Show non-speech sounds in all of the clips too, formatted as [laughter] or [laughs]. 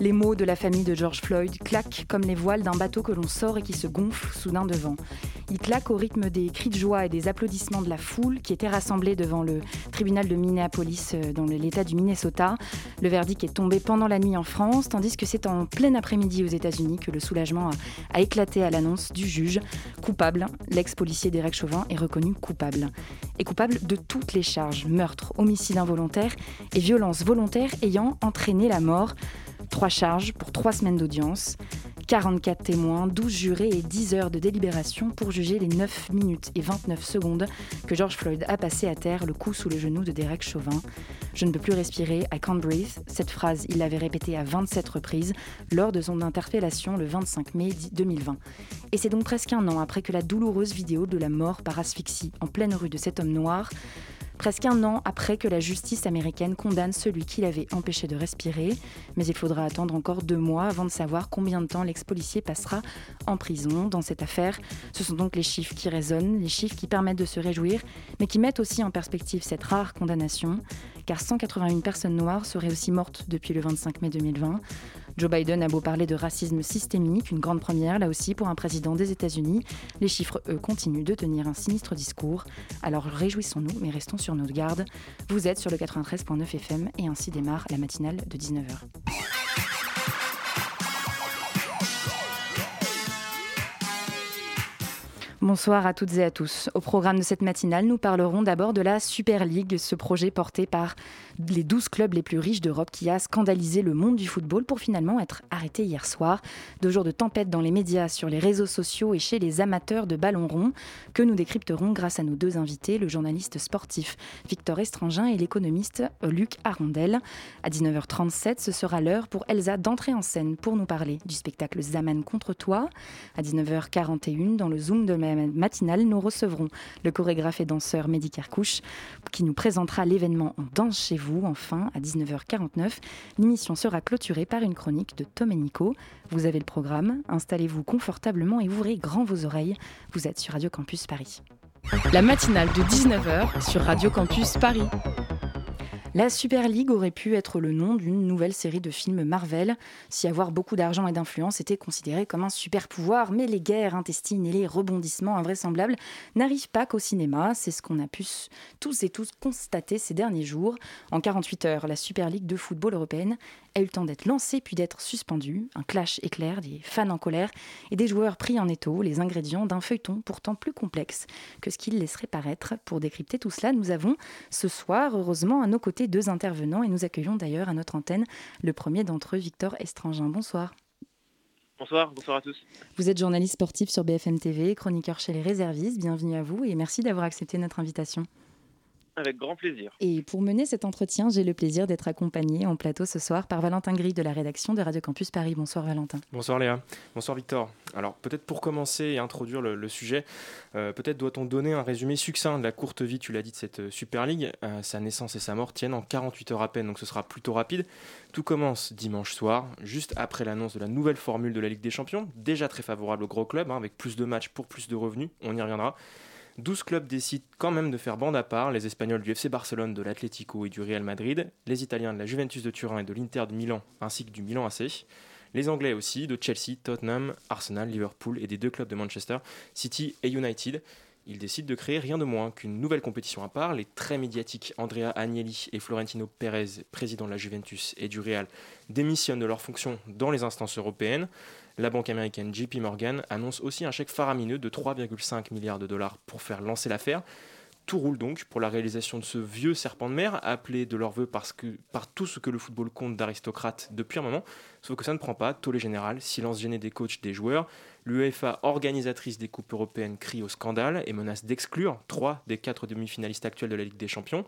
Les mots de la famille de George Floyd claquent comme les voiles d'un bateau que l'on sort et qui se gonfle soudain devant. Ils claquent au rythme des cris de joie et des applaudissements de la foule qui était rassemblée devant le tribunal de Minneapolis euh, dans l'État du Minnesota. Le verdict est tombé pendant la nuit en France, tandis que c'est en plein après-midi aux États-Unis que le soulagement a, a éclaté à l'annonce du juge. Coupable, l'ex-policier Derek Chauvin est reconnu coupable. Et coupable de toutes les charges, meurtre, homicide involontaire et violence volontaire ayant entraîné la mort. Trois charges pour trois semaines d'audience. 44 témoins, 12 jurés et 10 heures de délibération pour juger les 9 minutes et 29 secondes que George Floyd a passé à terre, le cou sous le genou de Derek Chauvin. Je ne peux plus respirer, I can't breathe. Cette phrase, il l'avait répétée à 27 reprises lors de son interpellation le 25 mai 2020. Et c'est donc presque un an après que la douloureuse vidéo de la mort par asphyxie en pleine rue de cet homme noir presque un an après que la justice américaine condamne celui qui l'avait empêché de respirer. Mais il faudra attendre encore deux mois avant de savoir combien de temps l'ex-policier passera en prison dans cette affaire. Ce sont donc les chiffres qui résonnent, les chiffres qui permettent de se réjouir, mais qui mettent aussi en perspective cette rare condamnation, car 181 personnes noires seraient aussi mortes depuis le 25 mai 2020. Joe Biden a beau parler de racisme systémique, une grande première là aussi pour un président des États-Unis, les chiffres, eux, continuent de tenir un sinistre discours. Alors réjouissons-nous, mais restons sur nos gardes. Vous êtes sur le 93.9 FM et ainsi démarre la matinale de 19h. Bonsoir à toutes et à tous. Au programme de cette matinale, nous parlerons d'abord de la Super League, ce projet porté par les 12 clubs les plus riches d'Europe qui a scandalisé le monde du football pour finalement être arrêté hier soir. Deux jours de tempête dans les médias, sur les réseaux sociaux et chez les amateurs de ballon rond que nous décrypterons grâce à nos deux invités, le journaliste sportif Victor Estrangin et l'économiste Luc Arondel. À 19h37, ce sera l'heure pour Elsa d'entrer en scène pour nous parler du spectacle Zaman contre toi. À 19h41, dans le Zoom de la matinale, nous recevrons le chorégraphe et danseur Mehdi Kerkouche qui nous présentera l'événement On danse chez vous enfin, à 19h49. L'émission sera clôturée par une chronique de Tom et Nico. Vous avez le programme, installez-vous confortablement et ouvrez grand vos oreilles. Vous êtes sur Radio Campus Paris. La matinale de 19h sur Radio Campus Paris. La Super League aurait pu être le nom d'une nouvelle série de films Marvel, si avoir beaucoup d'argent et d'influence était considéré comme un super pouvoir, mais les guerres intestines et les rebondissements invraisemblables n'arrivent pas qu'au cinéma, c'est ce qu'on a pu tous et tous constater ces derniers jours. En 48 heures, la Super League de football européenne a eu le temps d'être lancée puis d'être suspendue, un clash éclair, des fans en colère et des joueurs pris en étau, les ingrédients d'un feuilleton pourtant plus complexe que ce qu'il laisserait paraître. Pour décrypter tout cela, nous avons ce soir, heureusement, à nos côtés deux intervenants et nous accueillons d'ailleurs à notre antenne le premier d'entre eux, Victor Estrangin. Bonsoir. Bonsoir, bonsoir à tous. Vous êtes journaliste sportif sur BFM TV, chroniqueur chez les réservistes. Bienvenue à vous et merci d'avoir accepté notre invitation. Avec grand plaisir. Et pour mener cet entretien, j'ai le plaisir d'être accompagné en plateau ce soir par Valentin Gris de la rédaction de Radio Campus Paris. Bonsoir Valentin. Bonsoir Léa. Bonsoir Victor. Alors peut-être pour commencer et introduire le, sujet, euh, peut-être doit-on donner un résumé succinct de la courte vie, tu l'as dit, de cette euh, Super League. Euh, sa naissance et sa mort tiennent en 48 heures à peine, donc ce sera plutôt rapide. Tout commence dimanche soir, juste après l'annonce de la nouvelle formule de la Ligue des Champions, déjà très favorable aux gros clubs, hein, avec plus de matchs pour plus de revenus, on y reviendra. 12 clubs décident quand même de faire bande à part, les Espagnols du FC Barcelone, de l'Atlético et du Real Madrid, les Italiens de la Juventus de Turin et de l'Inter de Milan, ainsi que du Milan AC, les Anglais aussi, de Chelsea, Tottenham, Arsenal, Liverpool et des deux clubs de Manchester, City et United. Ils décident de créer rien de moins qu'une nouvelle compétition à part. Les très médiatiques Andrea Agnelli et Florentino Pérez, président de la Juventus et du Real, démissionnent de leurs fonctions dans les instances européennes. La banque américaine JP Morgan annonce aussi un chèque faramineux de 3,5 milliards de dollars pour faire lancer l'affaire. Tout roule donc pour la réalisation de ce vieux serpent de mer, appelé de leur vœu par tout ce que le football compte d'aristocrates depuis un moment, sauf que ça ne prend pas, tollé général, silence gêné des coachs, des joueurs. L'UEFA, organisatrice des coupes européennes, crie au scandale et menace d'exclure trois des quatre demi-finalistes actuels de la Ligue des Champions.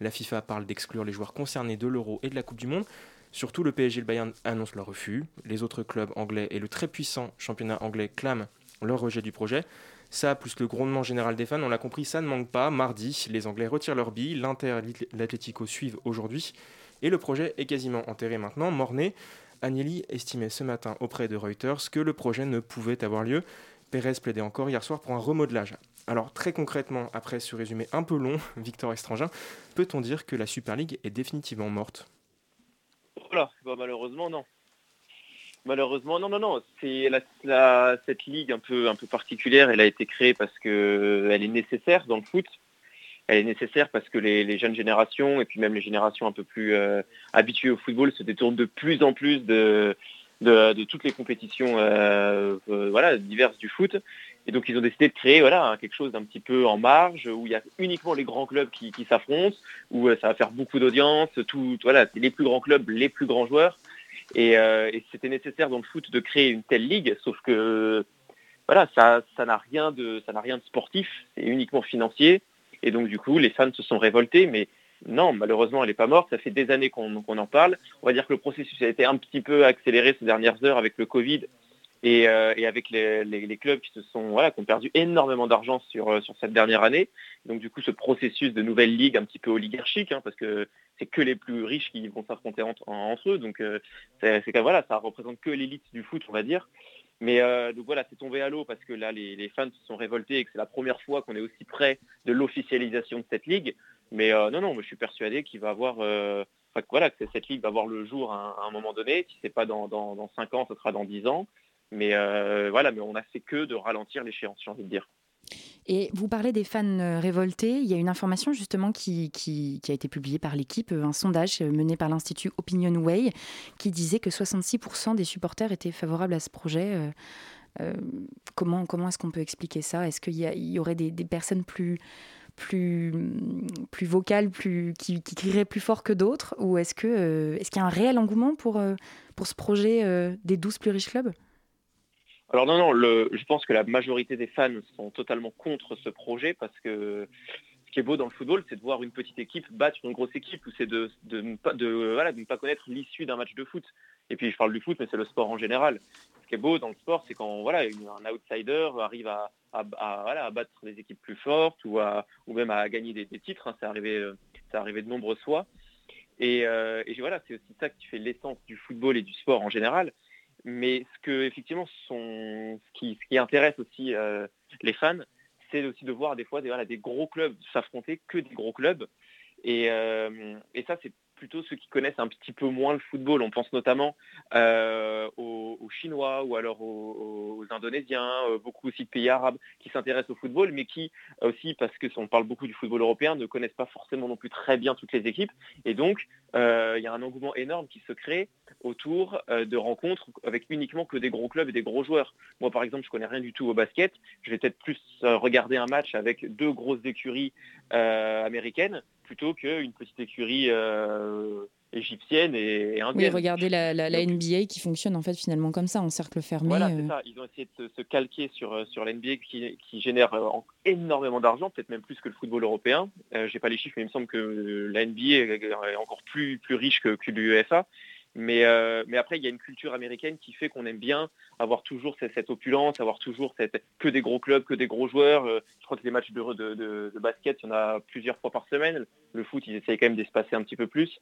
La FIFA parle d'exclure les joueurs concernés de l'Euro et de la Coupe du Monde. Surtout, le PSG et le Bayern annoncent leur refus. Les autres clubs anglais et le très puissant championnat anglais clament leur rejet du projet. Ça, plus le grondement général des fans, on l'a compris, ça ne manque pas. Mardi, les Anglais retirent leur bille, l'Inter et l'Atletico suivent aujourd'hui, et le projet est quasiment enterré maintenant, morné. Agnelli estimait ce matin auprès de Reuters que le projet ne pouvait avoir lieu. Pérez plaidait encore hier soir pour un remodelage. Alors très concrètement, après ce résumé un peu long, [laughs] Victor Estrangin, peut-on dire que la Super League est définitivement morte? Voilà, bah, malheureusement non. Malheureusement, non, non, non. C'est cette ligue un peu, particulière. Elle a été créée parce qu'elle est nécessaire dans le foot. Elle est nécessaire parce que les, jeunes générations et puis même les générations un peu plus euh, habituées au football se détournent de plus en plus de, toutes les compétitions euh, euh, diverses du foot. Et donc ils ont décidé de créer voilà, quelque chose d'un petit peu en marge, où il y a uniquement les grands clubs qui, s'affrontent, où ça va faire beaucoup d'audience, tout, voilà, les plus grands clubs, les plus grands joueurs. Et, c'était nécessaire dans le foot de créer une telle ligue, sauf que voilà, ça, ça n'a rien de, ça n'a rien de sportif, c'est uniquement financier. Et donc, du coup, les fans se sont révoltés, mais non, malheureusement, elle n'est pas morte. Ça fait des années qu'on en parle. On va dire que le processus a été un petit peu accéléré ces dernières heures avec le Covid et, euh, avec les, clubs qui se sont voilà, qui ont perdu énormément d'argent sur, euh, sur cette dernière année. Donc du coup, ce processus de nouvelle ligue un petit peu oligarchique, hein, parce que c'est que les plus riches qui vont s'affronter entre, eux. Donc euh, voilà, ça représente que l'élite du foot, on va dire. Mais euh, donc voilà, c'est tombé à l'eau parce que là, les, fans se sont révoltés et que c'est la première fois qu'on est aussi près de l'officialisation de cette ligue. Mais non, non, je suis persuadé qu'il va avoir, voilà, que cette ligue va voir le jour à un, moment donné. Si c'est pas dans, dans, 5 ans, ce sera dans 10 ans. Mais voilà, mais on n'a fait que de ralentir l'échéance, j'ai envie de dire. Et vous parlez des fans euh, révoltés. Il y a une information justement qui, a été publiée par l'équipe, euh, un sondage euh, mené par l'Institut Opinion Way, qui disait que 66% des supporters étaient favorables à ce projet. comment comment est-ce qu'on peut expliquer ça? Est-ce qu'il y, aurait des, personnes plus, plus, plus vocales, plus, qui, crieraient plus fort que d'autres? Ou est-ce qu'il est qu'il y a un réel engouement pour, pour ce projet des 12 plus riches clubs? Alors non, non, je pense que la majorité des fans sont totalement contre ce projet parce que ce qui est beau dans le football, c'est de voir une petite équipe battre une grosse équipe ou c'est de, ne pas, connaître l'issue d'un match de foot. Et puis je parle du foot, mais c'est le sport en général. Ce qui est beau dans le sport, c'est quand voilà, un outsider arrive à, battre des équipes plus fortes ou, même à gagner des, titres. Hein. C'est arrivé, arrivé de nombreuses fois. Et, euh, et voilà, c'est aussi ça qui fait l'essence du football et du sport en général. Mais ce que effectivement qui, intéresse aussi euh, les fans, c'est aussi de voir des fois des, des gros clubs s'affronter que des gros clubs. Et, euh, et ça, c'est plutôt ceux qui connaissent un petit peu moins le football. On pense notamment euh, aux, Chinois ou alors aux, Indonésiens, euh, beaucoup aussi de pays arabes qui s'intéressent au football, mais qui aussi, parce que parle beaucoup du football européen, ne connaissent pas forcément non plus très bien toutes les équipes. Et donc, euh, il y a un engouement énorme qui se crée autour de rencontres avec uniquement que des gros clubs et des gros joueurs. Moi, par exemple, je connais rien du tout au basket. Je vais peut-être plus regarder un match avec deux grosses écuries américaines plutôt qu'une petite écurie euh, égyptienne et, indienne. Oui, regardez la, NBA qui fonctionne en fait finalement comme ça, en cercle fermé. Voilà, c'est euh. ça. Ils ont essayé de se, calquer sur, euh, sur la NBA qui, génère énormément d'argent, peut-être même plus que le football européen. Je J'ai pas les chiffres, mais il me semble que la NBA est encore plus, plus riche que, que l'UEFA. Mais, euh, mais après, il y a une culture américaine qui fait qu'on aime bien avoir toujours cette, opulence, avoir toujours cette, que des gros clubs, que des gros joueurs. Euh, je crois que les matchs de, de, de, basket, il y en a plusieurs fois par semaine. Le foot, ils essayent quand même d'espacer un petit peu plus.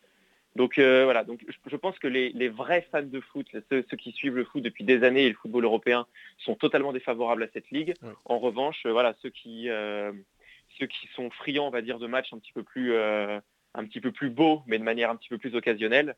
Donc euh, voilà, donc je, pense que les, les, vrais fans de foot, ceux, qui suivent le foot depuis des années et le football européen, sont totalement défavorables à cette ligue. En revanche, voilà, ceux qui, ceux qui sont friands, on va dire, de matchs un petit peu plus, un petit peu plus beaux, mais de manière un petit peu plus occasionnelle,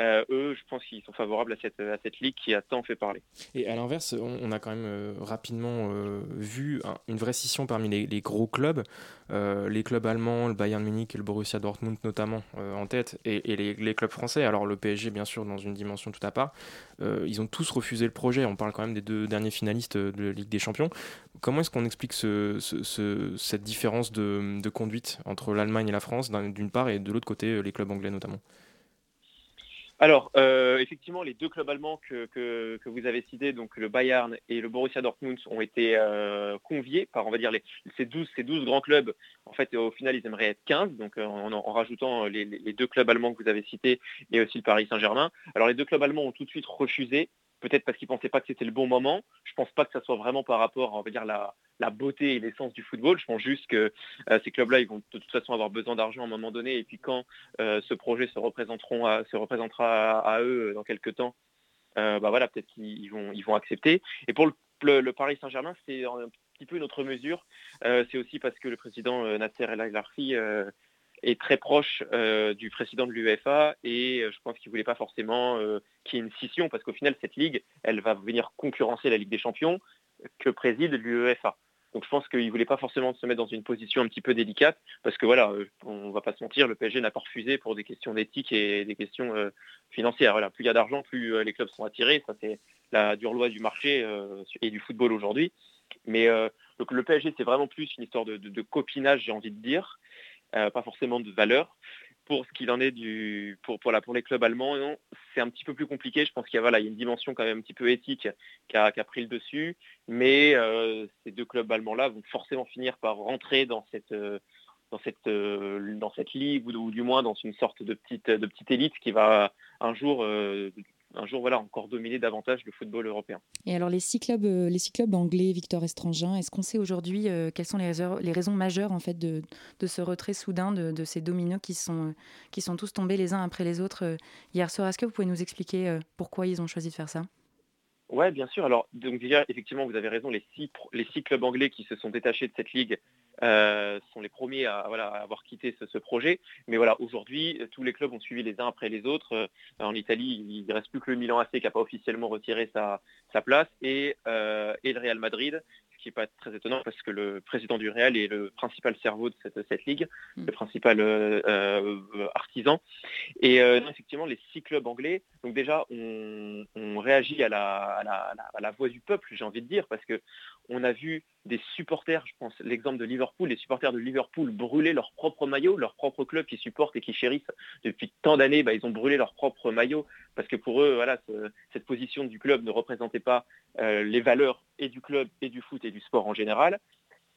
euh, eux, je pense qu'ils sont favorables à cette, à cette ligue qui a tant fait parler. Et à l'inverse, on, a quand même euh, rapidement euh, vu une vraie scission parmi les, gros clubs, les clubs allemands, le Bayern Munich et le Borussia Dortmund notamment en tête, et, les, clubs français, alors le PSG bien sûr dans une dimension tout à part, ils ont tous refusé le projet. On parle quand même des deux derniers finalistes de la Ligue des Champions. Comment est-ce qu'on explique ce, cette différence de conduite entre l'Allemagne et la France d'une part, et de l'autre côté les clubs anglais notamment? Alors, euh, effectivement, les deux clubs allemands que, vous avez cités, donc le Bayern et le Borussia Dortmund, ont été euh, conviés par, on va dire, ces, 12, ces 12 grands clubs. En fait, au final, ils aimeraient être 15, donc euh, en, rajoutant les, deux clubs allemands que vous avez cités et aussi le Paris Saint-Germain. Alors, les deux clubs allemands ont tout de suite refusé peut-être parce qu'ils ne pensaient pas que c'était le bon moment. Je ne pense pas que ça soit vraiment par rapport à on va dire, la, beauté et l'essence du football. Je pense juste que ces clubs-là, ils vont de toute façon avoir besoin d'argent à un moment donné. Et puis quand ce projet se, représentera à, eux dans quelques temps, bah voilà, peut-être qu'ils vont, accepter. Et pour le, Paris Saint-Germain, c'est un petit peu une autre mesure. c'est aussi parce que le président Nasser El Khelaifi est très proche euh, du président de l'UEFA et euh, je pense qu'il ne voulait pas forcément euh, qu'il y ait une scission parce qu'au final, cette ligue, elle va venir concurrencer la Ligue des Champions que préside l'UEFA. Donc je pense qu'il ne voulait pas forcément se mettre dans une position un petit peu délicate parce que voilà, on ne va pas se mentir, le PSG n'a pas refusé pour des questions d'éthique et des questions financières. Voilà, plus il y a d'argent, plus les clubs sont attirés. Ça, c'est la dure loi du marché et du football aujourd'hui. Mais donc le PSG, c'est vraiment plus une histoire de, de copinage, j'ai envie de dire. Euh, pas forcément de valeur. Pour ce qu'il en est du, pour, pour, pour les clubs allemands, c'est un petit peu plus compliqué. Je pense qu'il y, a, voilà, il y a une dimension quand même un petit peu éthique qui a, pris le dessus. Mais euh, ces deux clubs allemands-là vont forcément finir par rentrer dans cette, euh, dans cette, dans cette ligue ou, du moins dans une sorte de petite, de petite élite qui va un jour un jour voilà, encore dominer davantage le football européen. Et alors les six clubs, euh, les six clubs anglais, Victor Estrangin, est-ce qu'on sait aujourd'hui euh, quelles sont les raisons, les raisons majeures en fait de, de ce retrait soudain de, ces dominos qui sont, euh, qui sont tous tombés les uns après les autres hier soir? Est-ce que vous pouvez nous expliquer pourquoi ils ont choisi de faire ça? Oui, bien sûr. Alors, donc déjà, effectivement, vous avez raison, les six, les six clubs anglais qui se sont détachés de cette ligue euh, sont les premiers à, avoir quitté ce, projet. Mais voilà, aujourd'hui, tous les clubs ont suivi les uns après les autres. Euh, en Italie, il ne reste plus que le Milan AC qui n'a pas officiellement retiré sa, place et, euh, et le Real Madrid qui n'est pas très étonnant parce que le président du Real est le principal cerveau de cette, ligue, hmm. le principal euh, artisan. Et euh, effectivement, les six clubs anglais, donc déjà, on, réagit à la, voix du peuple, j'ai envie de dire, parce que on a vu des supporters, je pense l'exemple de Liverpool, les supporters de Liverpool brûler leur propre maillot, leur propre club qui supportent et qui chérissent depuis tant d'années, bah, ils ont brûlé leur propre maillot parce que pour eux, cette position du club ne représentait pas les valeurs et du club et du foot et du sport en général.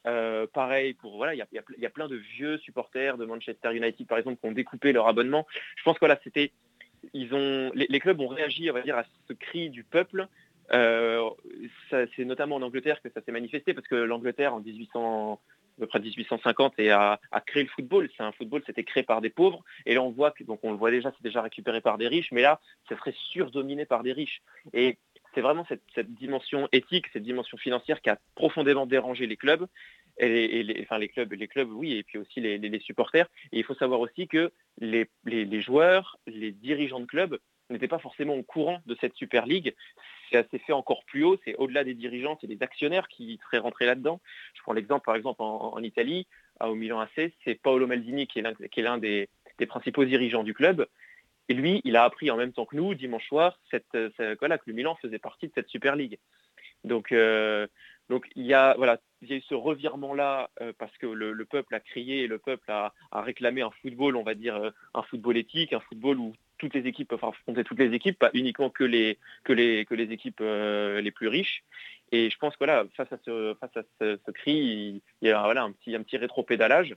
Euh, pareil pour voilà, il y a, plein de vieux supporters de Manchester United par exemple qui ont découpé leur abonnement. Je pense que voilà, c'était ils ont les, clubs ont réagi on va dire à ce cri du peuple. Euh, c'est notamment en Angleterre que ça s'est manifesté parce que l'Angleterre en 1800 à peu près 1850 et a, créé le football. C'est un football, c'était créé par des pauvres. Et là, on voit que, donc on le voit déjà, c'est déjà récupéré par des riches, mais là, ça serait surdominé par des riches. Et c'est vraiment cette, dimension éthique, cette dimension financière qui a profondément dérangé les clubs, et les, enfin les clubs, les clubs, oui, et puis aussi les, supporters. Et il faut savoir aussi que les, joueurs, les dirigeants de clubs n'étaient pas forcément au courant de cette Super League. C'est assez fait encore plus haut, c'est au-delà des dirigeants, c'est des actionnaires qui seraient rentrés là-dedans. Je prends l'exemple par exemple en, Italie, au Milan AC, c'est Paolo Maldini qui est l'un des principaux dirigeants du club. Et lui, il a appris en même temps que nous, dimanche soir, euh, que le Milan faisait partie de cette Super League. Donc, euh, donc il, y a, voilà, il y a eu ce revirement-là euh, parce que le, peuple a crié et le peuple a, réclamé un football, on va dire, un football éthique, un football où toutes les équipes peuvent affronter toutes les équipes, pas uniquement que les, que les, que les équipes les plus riches. Et je pense que voilà, face à ce, face à ce, cri, il y a voilà, un petit, un petit rétro-pédalage.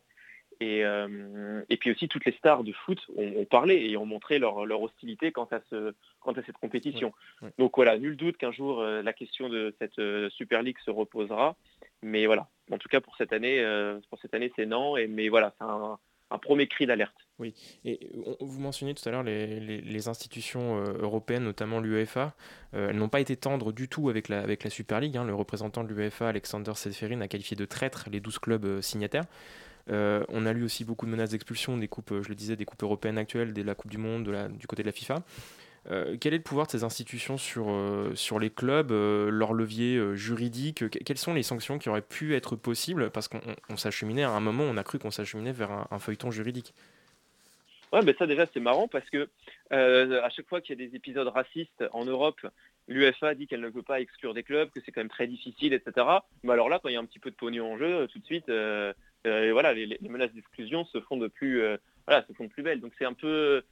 Euh, et, puis aussi, toutes les stars de foot ont, parlé et ont montré leur, hostilité quant à, ce, quant à cette compétition. Donc voilà, nul doute qu'un jour, euh, la question de cette euh, Super League se reposera. Mais voilà, en tout cas pour cette année, pour cette année c'est non. Et, mais voilà, c'est un, premier cri d'alerte. Oui, et vous mentionniez tout à l'heure les, institutions européennes, notamment l'UEFA. elles n'ont pas été tendres du tout avec la, avec la Super League. Hein. Le représentant de l'UEFA, Alexander Seferin, a qualifié de traître les 12 clubs signataires. Euh, on a lu aussi beaucoup de menaces d'expulsion des coupes, je le disais, des coupes européennes actuelles, de la Coupe du Monde, du côté de la FIFA. Euh, quel est le pouvoir de ces institutions sur, euh, les clubs, leur levier juridique Quelles sont les sanctions qui auraient pu être possibles? Parce qu'on s'acheminait à un moment, on a cru qu'on s'acheminait vers un, feuilleton juridique. Ouais, mais ça déjà c'est marrant parce que à chaque fois qu'il y a des épisodes racistes en Europe, l'UFA dit qu'elle ne peut pas exclure des clubs, que c'est quand même très difficile, etc. Mais alors là, quand il y a un petit peu de pognon en jeu, tout de suite, euh, et voilà, les, menaces d'exclusion se font de plus, euh, voilà, se font de plus belles. Donc c'est un peu,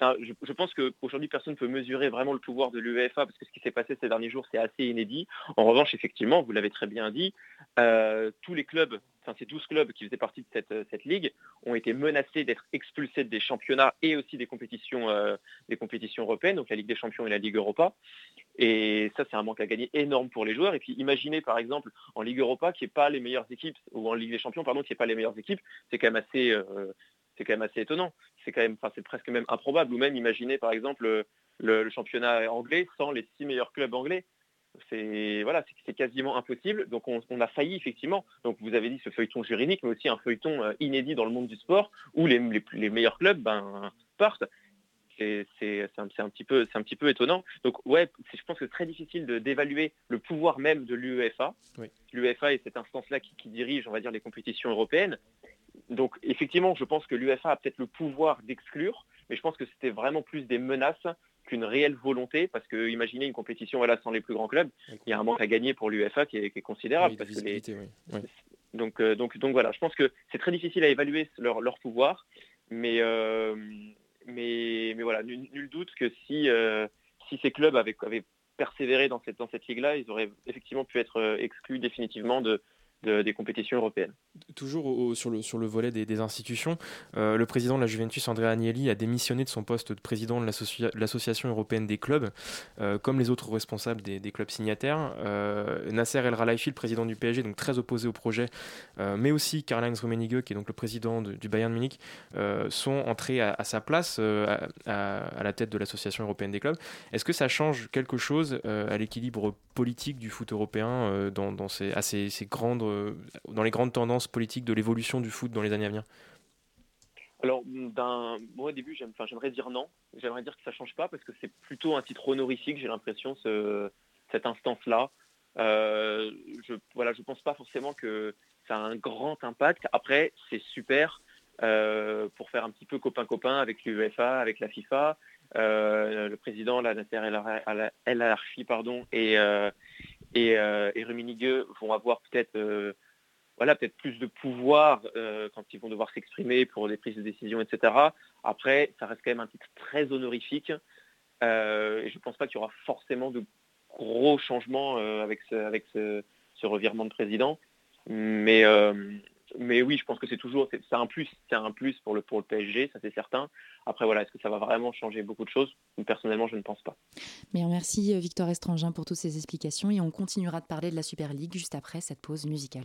je, pense qu'aujourd'hui, personne ne peut mesurer vraiment le pouvoir de l'UEFA parce que ce qui s'est passé ces derniers jours, c'est assez inédit. En revanche, effectivement, vous l'avez très bien dit, euh, tous les clubs, enfin ces 12 clubs qui faisaient partie de cette, cette ligue, ont été menacés d'être expulsés des championnats et aussi des compétitions, des compétitions européennes, donc la Ligue des Champions et la Ligue Europa. Et ça, c'est un manque à gagner énorme pour les joueurs. Et puis imaginez par exemple en Ligue Europa qui n'est pas les meilleures équipes, ou en Ligue des Champions, pardon, qui n'est pas les meilleures équipes, c'est quand même assez, euh, c'est quand même assez étonnant. C'est quand même, enfin, c'est presque même improbable. Ou même imaginez par exemple le, championnat anglais sans les six meilleurs clubs anglais. C'est voilà, c'est quasiment impossible. Donc on, a failli effectivement. Donc vous avez dit ce feuilleton juridique, mais aussi un feuilleton euh, inédit dans le monde du sport où les, les meilleurs clubs ben, partent c'est un, un, petit peu, un petit peu étonnant. Donc ouais, je pense que c'est très difficile d'évaluer le pouvoir même de l'UEFA. L'UEFA est cette instance-là qui, dirige, on va dire, les compétitions européennes. Donc effectivement, je pense que l'UEFA a peut-être le pouvoir d'exclure, mais je pense que c'était vraiment plus des menaces qu'une réelle volonté, parce que imaginez une compétition voilà, sans les plus grands clubs, il y a un manque à gagner pour l'UEFA qui, est, considérable. Donc, euh, donc, donc voilà, je pense que c'est très difficile à évaluer leur, leur pouvoir, mais, euh, mais, mais voilà, nul, doute que si, euh, si ces clubs avaient, avaient persévéré dans cette, dans cette ligue-là, ils auraient effectivement pu être exclus définitivement de, des compétitions européennes. Toujours sur, le, volet des, institutions, euh, le président de la Juventus, Andrea Agnelli, a démissionné de son poste de président de l'Association européenne des clubs, euh, comme les autres responsables des, clubs signataires. Euh, Nasser El Khelaifi, le président du PSG, donc très opposé au projet, mais aussi Karl-Heinz Rummenigge, qui est donc le président du Bayern Munich, sont entrés à, sa place à, la tête de l'Association européenne des clubs. Est-ce que ça change quelque chose à l'équilibre politique du foot européen dans, à ces grandes dans les grandes tendances politiques de l'évolution du foot dans les années à venir alors, d'un, moi au début, j'aimerais dire non. J'aimerais dire que ça ne change pas parce que c'est plutôt un titre honorifique, j'ai l'impression, ce, cette instance-là. Euh, je voilà, je pense pas forcément que ça a un grand impact. Après, c'est super euh, pour faire un petit peu copain-copain avec l'UEFA, avec la FIFA. le président, la Nasser El Arfi, pardon, et, et, euh, et vont avoir peut-être euh, voilà, peut-être plus de pouvoir euh, quand ils vont devoir s'exprimer pour des prises de décision, etc. Après, ça reste quand même un titre très honorifique. Euh, et je ne pense pas qu'il y aura forcément de gros changements avec, ce, ce, revirement de président. Mais, mais oui, je pense que c'est toujours c'est un plus, c'est un plus pour le pour le PSG, ça c'est certain. Après voilà, est-ce que ça va vraiment changer beaucoup de choses? Personnellement, je ne pense pas. Mais merci euh, Victor Estrangin pour toutes ces explications et on continuera de parler de la Super League juste après cette pause musicale.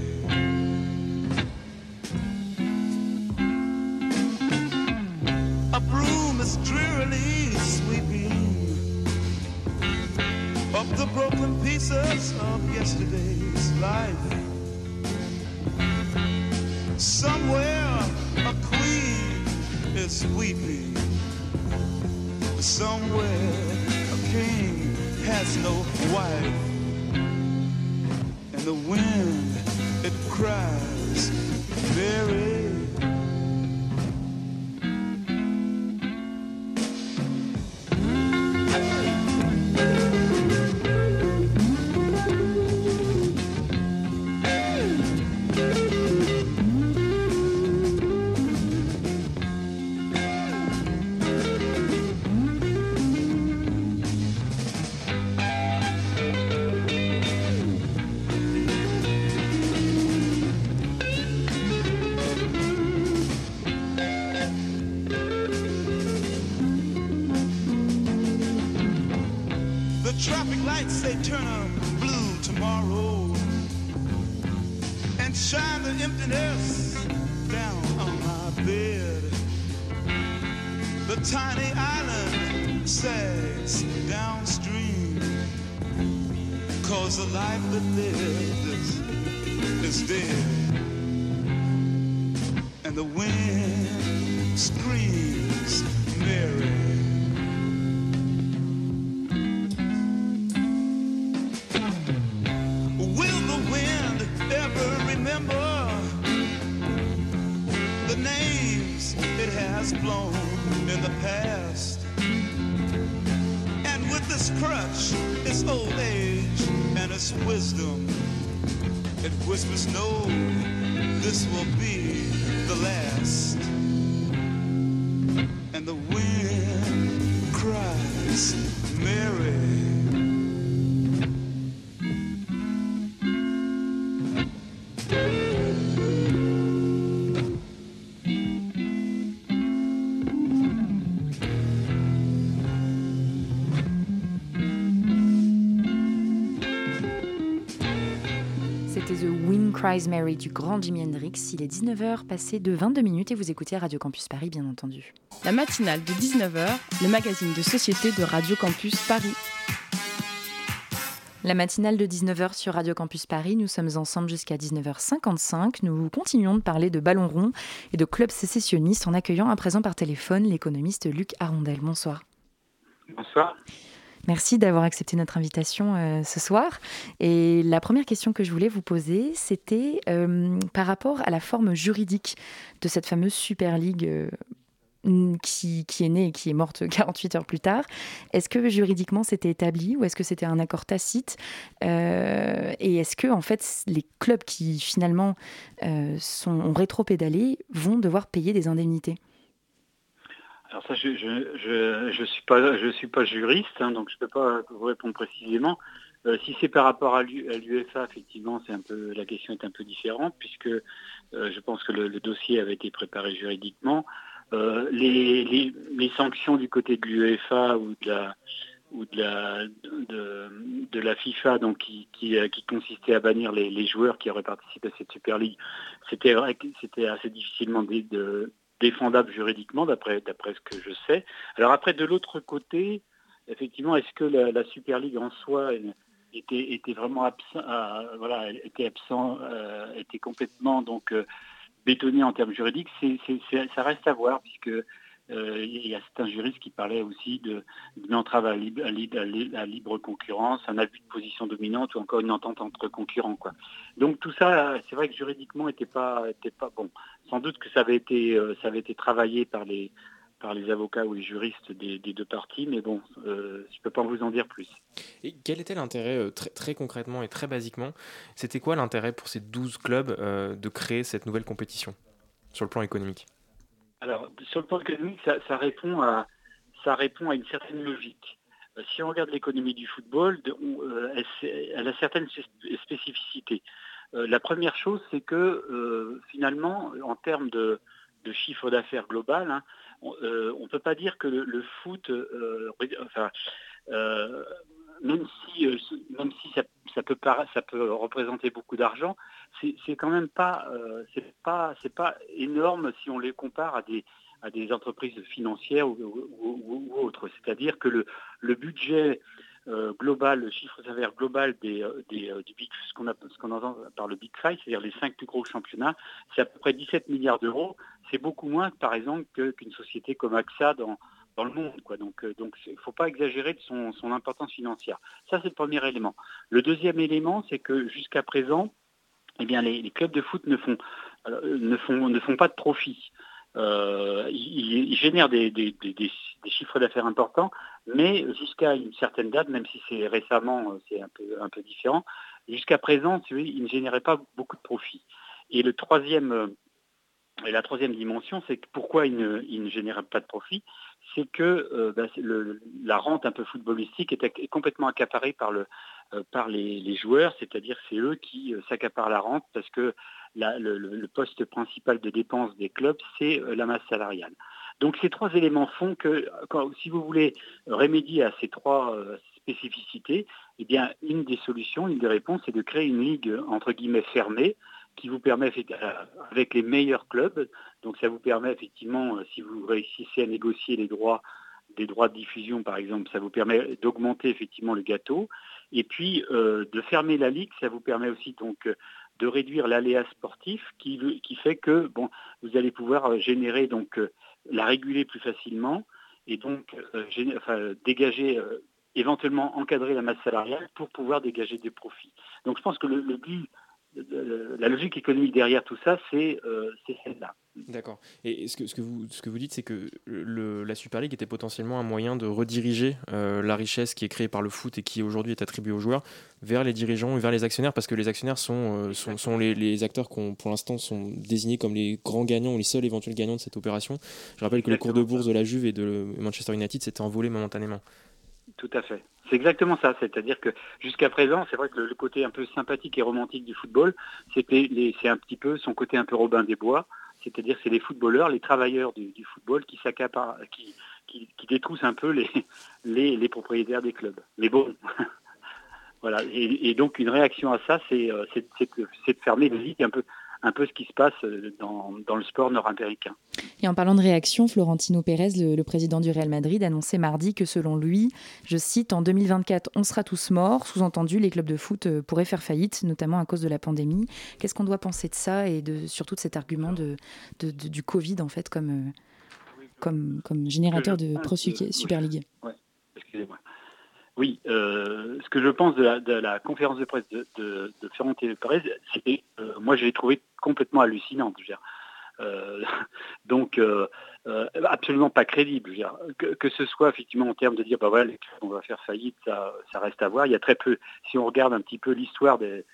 Up the broken pieces of yesterday's life. Somewhere a queen is weeping. Somewhere a king has no wife. And the wind, it cries, Mary. Cries Mary du grand Jimi Hendrix. Il est 19h passé de 22 minutes et vous écoutez Radio Campus Paris, bien entendu. La matinale de 19h, le magazine de société de Radio Campus Paris. La matinale de 19h sur Radio Campus Paris, nous sommes ensemble jusqu'à 19h55. Nous continuons de parler de ballon rond et de clubs sécessionnistes en accueillant à présent par téléphone l'économiste Luc Arondel. Bonsoir. Bonsoir. Merci d'avoir accepté notre invitation euh, ce soir. Et la première question que je voulais vous poser, c'était euh, par rapport à la forme juridique de cette fameuse Super League. Euh, qui, est née et qui est morte [laughs] 48 heures plus tard. Est-ce que juridiquement c'était établi ou est-ce que c'était un accord tacite Et est-ce que en fait les clubs qui finalement sont, ont rétro-pédalé vont devoir payer des indemnités? Alors ça, je je, je, suis pas suis pas juriste, hein, donc je peux pas vous répondre précisément. Euh, si c'est par rapport à l'UFA, effectivement, un peu la question est un peu différente puisque euh, je pense que le, dossier avait été préparé juridiquement. Euh, les, les, les, sanctions du côté de l'UEFA ou de la ou de la de, de la FIFA donc qui, qui, qui, consistait à bannir les, les, joueurs qui auraient participé à cette Super League, c'était assez difficilement de, de, défendable juridiquement, d'après ce que je sais. Alors après, de l'autre côté, effectivement, est-ce que la, Super League en soi était, vraiment absent, euh, voilà, était absent, euh, était complètement donc euh, bétonné en termes juridiques Ça reste à voir, puisque il y a certains juristes qui parlaient aussi d'une entrave à, libre, à, libre concurrence, un abus de position dominante ou encore une entente entre concurrents. Donc tout ça, c'est vrai que juridiquement, n'était pas, était pas bon sans doute que ça avait été, euh, travaillé par les, avocats ou les juristes des, deux parties, mais bon, euh, je ne peux pas vous en dire plus. Et quel était l'intérêt, euh, très, très, concrètement et très basiquement, c'était quoi l'intérêt pour ces 12 clubs de créer cette nouvelle compétition sur le plan économique? Alors, sur le plan économique, ça, répond, à, une certaine logique. Si on regarde l'économie du football, elle, elle, a certaines spécificités. Euh, la première chose, c'est que euh, finalement, en termes de, chiffre d'affaires global, hein, on ne euh, peut pas dire que le, foot, même si, même si ça, peut représenter beaucoup d'argent, c'est quand même pas, c'est pas, pas énorme si on les compare à des, entreprises financières ou, autres. C'est-à-dire que le, budget euh, global, le chiffre d'affaires global des, euh, euh, du big, ce qu'on qu'on entend par le Big Five, c'est-à-dire les cinq plus gros championnats, c'est à peu près 17 milliards d'euros. C'est beaucoup moins, par exemple, qu'une société comme AXA dans, dans le monde. Quoi. Donc, donc, il ne faut pas exagérer de son, importance financière. Ça, c'est le premier élément. Le deuxième élément, c'est que jusqu'à présent, eh bien, les, clubs de foot ne font, ne font, ne font pas de profit. Euh, il, génère des, chiffres d'affaires importants, mais jusqu'à une certaine date, même si c'est récemment, euh, c'est un peu, différent, jusqu'à présent, il ne générait pas beaucoup de profits. Et le troisième, euh, la troisième dimension, c'est pourquoi il ne, il ne générait pas de profit, c'est que bah, la rente un peu footballistique est, complètement accaparée par, par les, joueurs, c'est-à-dire c'est eux qui s'accaparent la rente parce que le, poste principal de dépense des clubs, c'est euh, la masse salariale. Donc ces trois éléments font que, si vous voulez remédier à ces trois euh, spécificités, eh bien, une des solutions, une des réponses, c'est de créer une ligue entre guillemets fermée qui vous permet euh, avec les meilleurs clubs. Donc ça vous permet effectivement, si vous réussissez à négocier les droits des droits de diffusion, par exemple, ça vous permet d'augmenter effectivement le gâteau. Et puis de fermer la ligue, ça vous permet aussi donc de réduire l'aléa sportif qui, fait que bon, vous allez pouvoir euh, générer, donc euh, la réguler plus facilement et donc euh, dégager, éventuellement encadrer la masse salariale pour pouvoir dégager des profits. Donc je pense que le, but la logique économique derrière tout ça, c'est celle-là. D'accord. Et ce que, ce, que vous, ce que vous dites, c'est que le, la Super League était potentiellement un moyen de rediriger la richesse qui est créée par le foot et qui aujourd'hui est attribuée aux joueurs vers les dirigeants et vers les actionnaires, parce que les actionnaires sont, sont, sont les, les, acteurs qui, pour l'instant, sont désignés comme les grands gagnants ou les seuls éventuels gagnants de cette opération. Je rappelle que le cours de bourse de la Juve et de Manchester United s'était envolé momentanément. Tout à fait. C'est exactement ça. C'est-à-dire que jusqu'à présent, c'est vrai que le, côté un peu sympathique et romantique du football, c'est un petit peu son côté un peu Robin des Bois. C'est-à-dire c'est les footballeurs, les travailleurs du, football qui s'accaparent, qui, qui, détroussent un peu [laughs] les, les, propriétaires des clubs. Mais bon, [laughs] voilà. Et, donc une réaction à ça, c'est euh, de fermer les ligues un peu un peu ce qui se passe euh, dans, dans le sport nord-américain. Et en parlant de réaction, Florentino Pérez, le, président du Real Madrid, annonçait mardi que selon lui, je cite, en 2024, on sera tous morts. Sous-entendu, les clubs de foot euh, pourraient faire faillite, notamment à cause de la pandémie. Qu'est-ce qu'on doit penser de ça et de, surtout de cet argument de, de, du Covid, en fait, comme, euh, comme, comme générateur de Pro Super League ouais. Excusez-moi. Oui, euh, ce que je pense de la, conférence de presse de, de, de Ferrante euh, moi je l'ai trouvé complètement hallucinante. Euh, [laughs] donc absolument pas crédible. Que, ce soit effectivement en termes de dire bah voilà, on va faire faillite, ça, reste à voir. Il y a très peu, si on regarde un petit peu l'histoire des,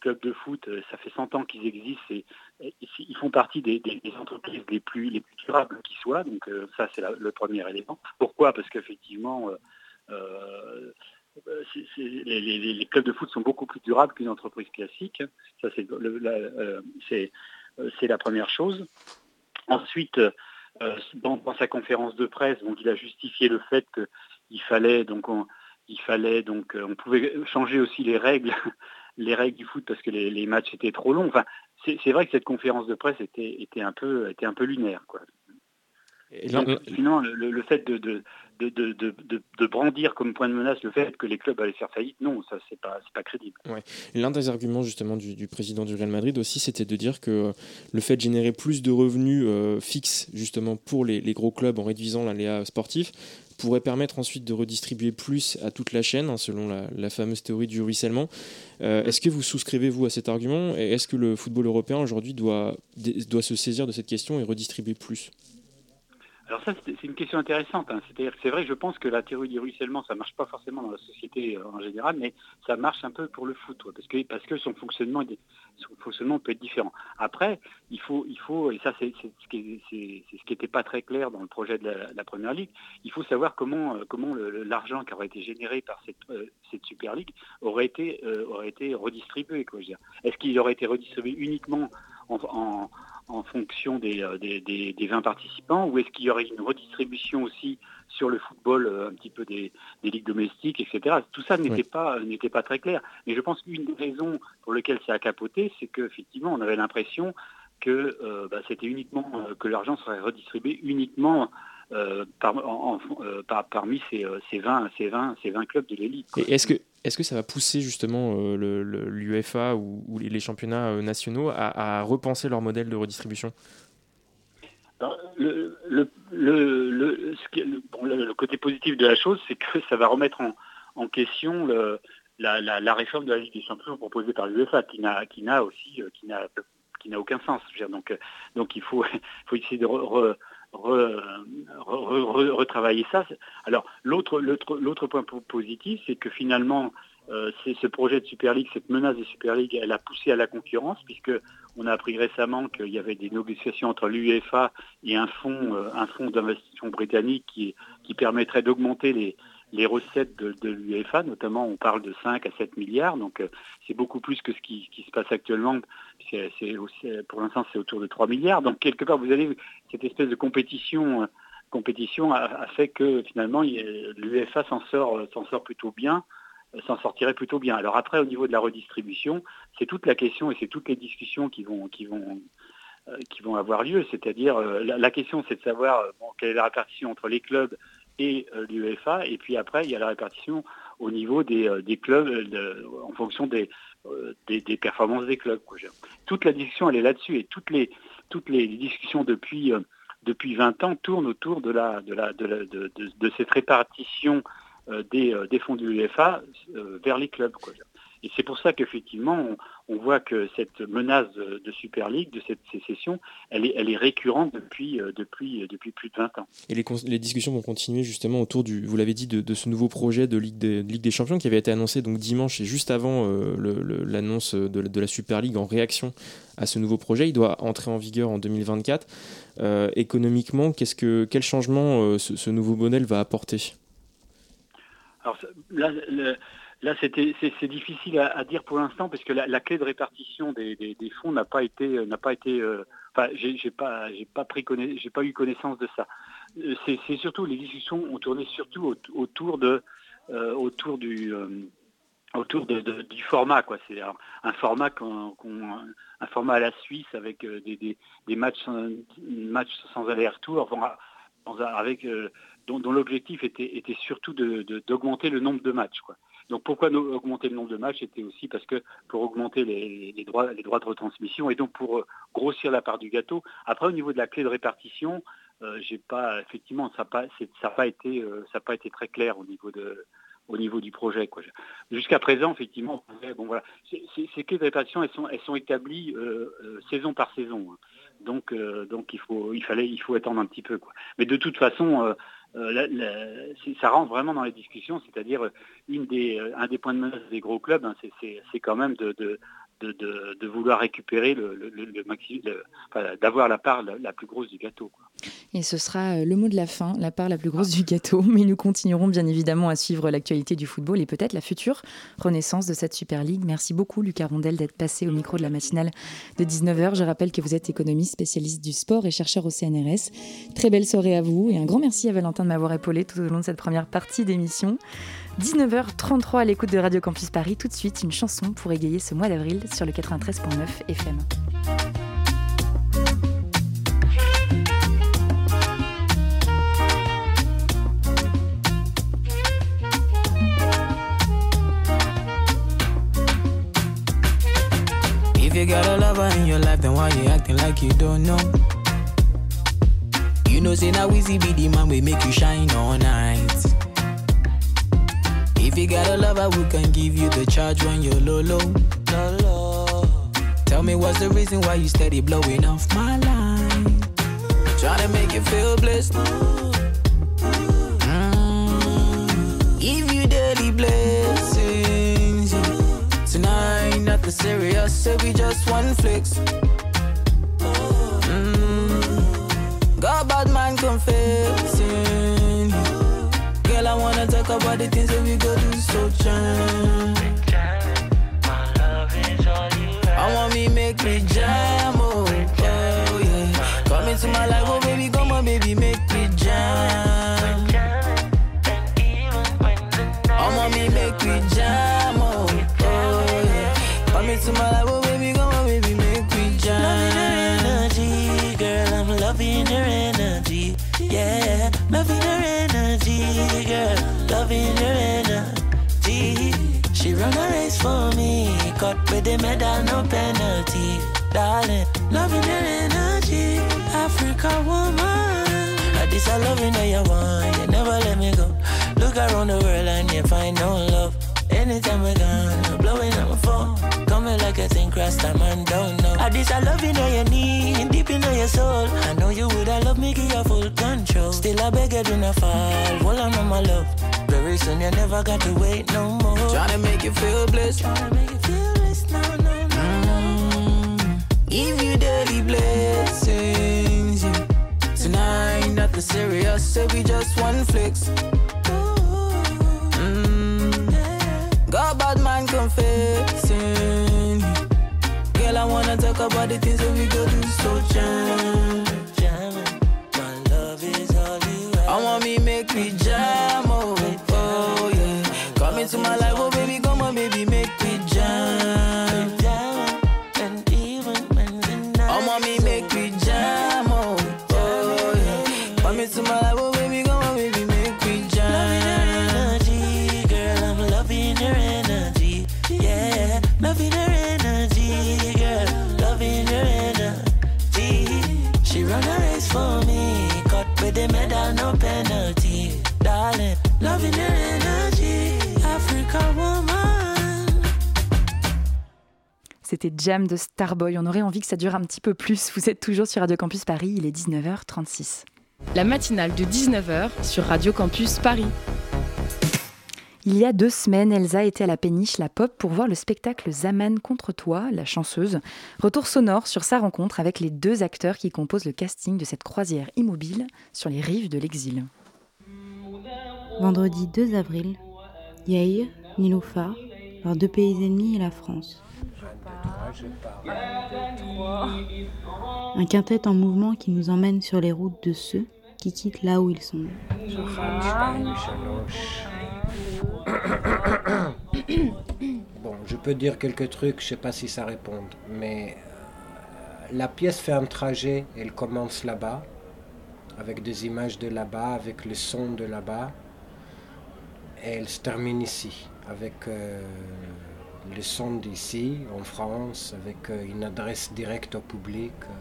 clubs de foot, ça fait 100 ans qu'ils existent et, ils font partie des, entreprises les plus, les plus durables qui soient. Donc ça c'est le premier élément. Pourquoi? Parce qu'effectivement les, clubs de foot sont beaucoup plus durables qu'une entreprise classique. Ça, c'est la, euh, euh, la, première chose. Ensuite, dans, sa conférence de presse, il a justifié le fait qu'il fallait donc on, il fallait donc on pouvait changer aussi les règles [laughs] les règles du foot parce que les, matchs étaient trop longs. Enfin, c'est vrai que cette conférence de presse était, était un peu était un peu lunaire quoi. Sinon, le, fait de, de, brandir comme point de menace le fait que les clubs allaient faire faillite, non, ça c'est pas, pas crédible. L'un des arguments justement du, président du Real Madrid aussi, c'était de dire que euh, le fait de générer plus de revenus euh, fixes justement pour les, gros clubs en réduisant l'aléa sportif pourrait permettre ensuite de redistribuer plus à toute la chaîne, hein, selon la, fameuse théorie du ruissellement. Euh, est-ce que vous souscrivez, vous, à cet argument? Et est-ce que le football européen, aujourd'hui, doit, doit se saisir de cette question et redistribuer plus? Alors ça, c'est une question intéressante. Hein. C'est-à-dire c'est vrai que je pense que la théorie du ruissellement, ça marche pas forcément dans la société euh, en général, mais ça marche un peu pour le foot, parce que parce que son fonctionnement, son fonctionnement peut être différent. Après, il faut, il faut, et ça c'est ce qui n'était pas très clair dans le projet de la, première ligue. Il faut savoir comment, euh, comment l'argent qui aurait été généré par cette, euh, Super League aurait été, aurait été redistribué. Est-ce qu'il aurait été redistribué uniquement en en fonction euh, des, des, 20 participants ou est-ce qu'il y aurait une redistribution aussi sur le football euh, un petit peu des, ligues domestiques, etc. Tout ça n'était pas n'était pas très clair. Mais je pense qu'une des raisons pour lesquelles ça a capoté, c'est qu'effectivement on avait l'impression que euh, bah, c'était uniquement que l'argent serait redistribué uniquement parmi ces, 20, ces, 20, ces 20 clubs de l'élite. Est-ce que, est-ce que ça va pousser justement euh, l'UEFA ou, les championnats euh, nationaux à, repenser leur modèle de redistribution? Le, côté positif de la chose, c'est que ça va remettre en, question la, réforme de la Ligue des Champions proposée par l'UEFA, qui n'a aussi euh, qui n'a aucun sens. donc, donc il faut, [laughs] faut essayer de retravailler ça. Alors l'autre point positif, c'est que finalement, euh, ce projet de Super League, cette menace de Super League, elle a poussé à la concurrence, puisque on a appris récemment qu'il y avait des négociations entre l'UEFA et un fonds, euh, d'investissement britannique qui, qui permettrait d'augmenter les, les recettes de, l'UEFA, notamment on parle de 5 à 7 milliards, donc euh, c'est beaucoup plus que ce qui, se passe actuellement, c'est, pour l'instant c'est autour de 3 milliards, donc quelque part vous avez cette espèce de compétition, euh, compétition a, fait que finalement l'UEFA s'en sort, s'en sort plutôt bien, euh, s'en sortirait plutôt bien. Alors après au niveau de la redistribution, c'est toute la question et c'est toutes les discussions qui vont, qui vont, qui vont avoir lieu, c'est-à-dire la, question c'est de savoir quelle est la répartition entre les clubs et euh, l'UEFA. Et puis après, il y a la répartition au niveau des, euh, clubs euh, en fonction des, performances des clubs. Toute la discussion, elle est là-dessus. Et toutes les, toutes les discussions depuis, depuis 20 ans tournent autour de, la, de, la, de, de, cette répartition des, des fonds de l'UEFA vers les clubs. Et c'est pour ça qu'effectivement, on, voit que cette menace de, Super League, de cette sécession, elle est, elle est récurrente depuis, euh, depuis, euh, depuis plus de 20 ans. Et les, discussions vont continuer justement autour du, vous l'avez dit, de, ce nouveau projet de Ligue des, Ligue des Champions qui avait été annoncé donc dimanche et juste avant l'annonce de, la Super League en réaction à ce nouveau projet. Il doit entrer en vigueur en 2024. économiquement, qu'est-ce que, quel changement ce, nouveau modèle va apporter? Alors là, là c'est difficile à, dire pour l'instant parce que la, clé de répartition des, fonds n'a pas été, n'a pas été, euh, enfin, j'ai pas, j'ai pas pris j'ai pas eu connaissance de ça. Euh, c'est surtout les discussions ont tourné surtout autour de, euh, autour du, autour du format quoi. C'est un, format un format à la Suisse avec des, matchs, matchs sans aller-retour, avec dont, l'objectif était, surtout d'augmenter le nombre de matchs. Donc pourquoi augmenter le nombre de matchs C'était aussi parce que pour augmenter les, droits, de retransmission et donc pour euh, grossir la part du gâteau. Après, au niveau de la clé de répartition, euh, j'ai pas effectivement ça n'a pas, pas été euh, pas été très clair au niveau de au niveau du projet. Jusqu'à présent, effectivement, bon, voilà, ces, clés de répartition, elles sont, elles sont établies saison par saison. Hein. Donc, donc il, faut, il, fallait, il faut attendre un petit peu. Quoi. Mais de toute façon, euh, ça rentre vraiment dans les discussions, c'est-à-dire euh, euh, un des points de menace des gros clubs, hein, c'est quand même de, de, vouloir récupérer le, le, maximum, d'avoir la part la, plus grosse du gâteau. Et ce sera euh, le mot de la fin, la part la plus grosse du gâteau. Mais nous continuerons bien évidemment à suivre l'actualité du football et peut-être la future renaissance de cette Super League. Merci beaucoup Lucas Rondel d'être passé au micro de la matinale de 19h. Je rappelle que vous êtes économiste, spécialiste du sport et chercheur au CNRS. Très belle soirée à vous et un grand merci à Valentin de m'avoir épaulé tout au long de cette première partie d'émission. 19h33 à l'écoute de Radio Campus Paris. Tout de suite, une chanson pour égayer ce mois d'avril sur le 93.9 FM. If you got a lover in your life, then why you acting like you don't know? You know, say now easy man we make you shine all night. If you got a lover who can give you the charge when you're low, low, low, low. Tell me what's the reason why you steady blowing off my line? Trying to make you feel blessed. Mm. Give you daily blessings. Tonight, nothing serious, so we just one flex. Mm. God, bad man confessing. Girl, I wanna talk about the things that we go do so jam. I want me make me jam, oh, oh yeah. Come into my life, oh, the medal, no penalty. Darling, loving your energy, Africa woman. Like this, I love you, know you want, you never let me go. Look around the world and you find no love. Anytime we're gone, blowing up my phone. Coming like a thing, cross time and don't know. I this I love you know your need, deep in your soul. I know you would, I love me, give you full control. Still I beg you do not fall, hold on on my love. Very soon you never got to wait no more. Trying to make you feel blessed. Trying to make you feel Mm, give you daily blessings. Yeah. Tonight, nothing serious, so we just one flex. Got bad man confessing. Girl, I wanna talk about the things that we go do so jam. My love is all you have. I want me make me jam, oh, oh yeah. Come into my life, c'était Jam de Starboy. On aurait envie que ça dure un petit peu plus. Vous êtes toujours sur Radio Campus Paris, il est 19h36. La matinale de 19h sur Radio Campus Paris. Il y a deux semaines, Elsa était à la péniche La Pop pour voir le spectacle Zaman contre toi, la chanceuse. Retour sonore sur sa rencontre avec les deux acteurs qui composent le casting de cette croisière immobile sur les rives de l'exil. Vendredi 2 avril, Yair, Niloufa, leurs deux pays ennemis et la France. Un quintet en mouvement qui nous emmène sur les routes de ceux qui quittent là où ils sont. Bon, je peux dire quelques trucs, je sais pas si ça répond, mais euh, la pièce fait un trajet, elle commence là-bas, avec des images de là-bas, avec le son de là-bas, et elle se termine ici, avec euh, le son d'ici, en France, avec euh, une adresse directe au public. euh.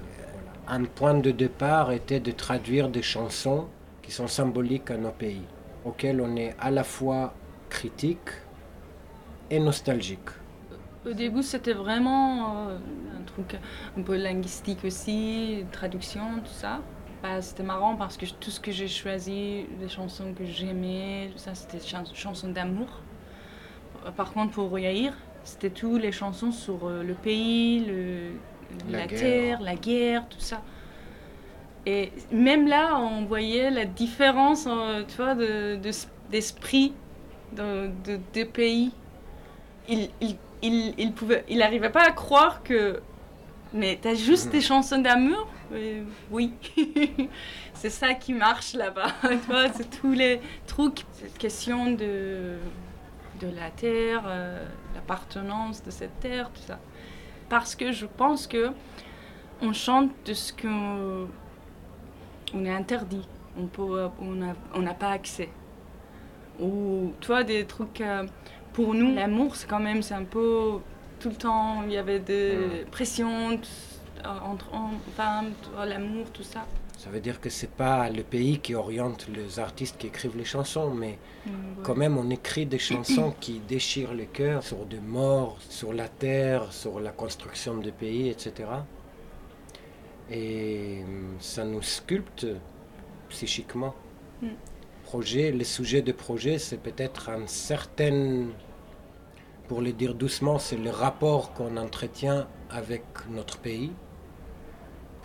Un point de départ était de traduire des chansons qui sont symboliques à nos pays, auxquelles on est à la fois critique et nostalgique. Au début, c'était vraiment euh, un truc un peu linguistique aussi, traduction, tout ça. Bah, c'était marrant parce que tout ce que j'ai choisi, les chansons que j'aimais, ça, c'était des chans- chansons d'amour. Par contre, pour Yair, c'était toutes les chansons sur euh, le pays, le, La terre, la guerre, tout ça. Et même là, on voyait la différence, euh, tu vois, de- de- d'esprit de, de, pays. Il, il, il, il pouvait, il arrivait pas à croire que. Mais t'as juste des chansons d'amour? Euh, Oui. [laughs] c'est ça qui marche là-bas. [laughs] tu vois, c'est tous les trucs. Cette question de, de la terre, euh, l'appartenance de cette terre, tout ça. Parce que je pense que on chante de ce qu'on on est interdit. On n'a on n'a pas accès. Ou toi des trucs euh, pour nous l'amour c'est quand même c'est un peu tout le temps il y avait des pressions t- entre hommes, femmes l'amour tout ça Ça veut dire que c'est pas le pays qui oriente les artistes qui écrivent les chansons, mais Mm, ouais. quand même on écrit des chansons qui déchirent le cœur sur des morts, sur la terre, sur la construction de pays, etc. Et hum, ça nous sculpte psychiquement. Mm. Projet, le sujet de projet, c'est peut-être un certain, pour le dire doucement, c'est le rapport qu'on entretient avec notre pays.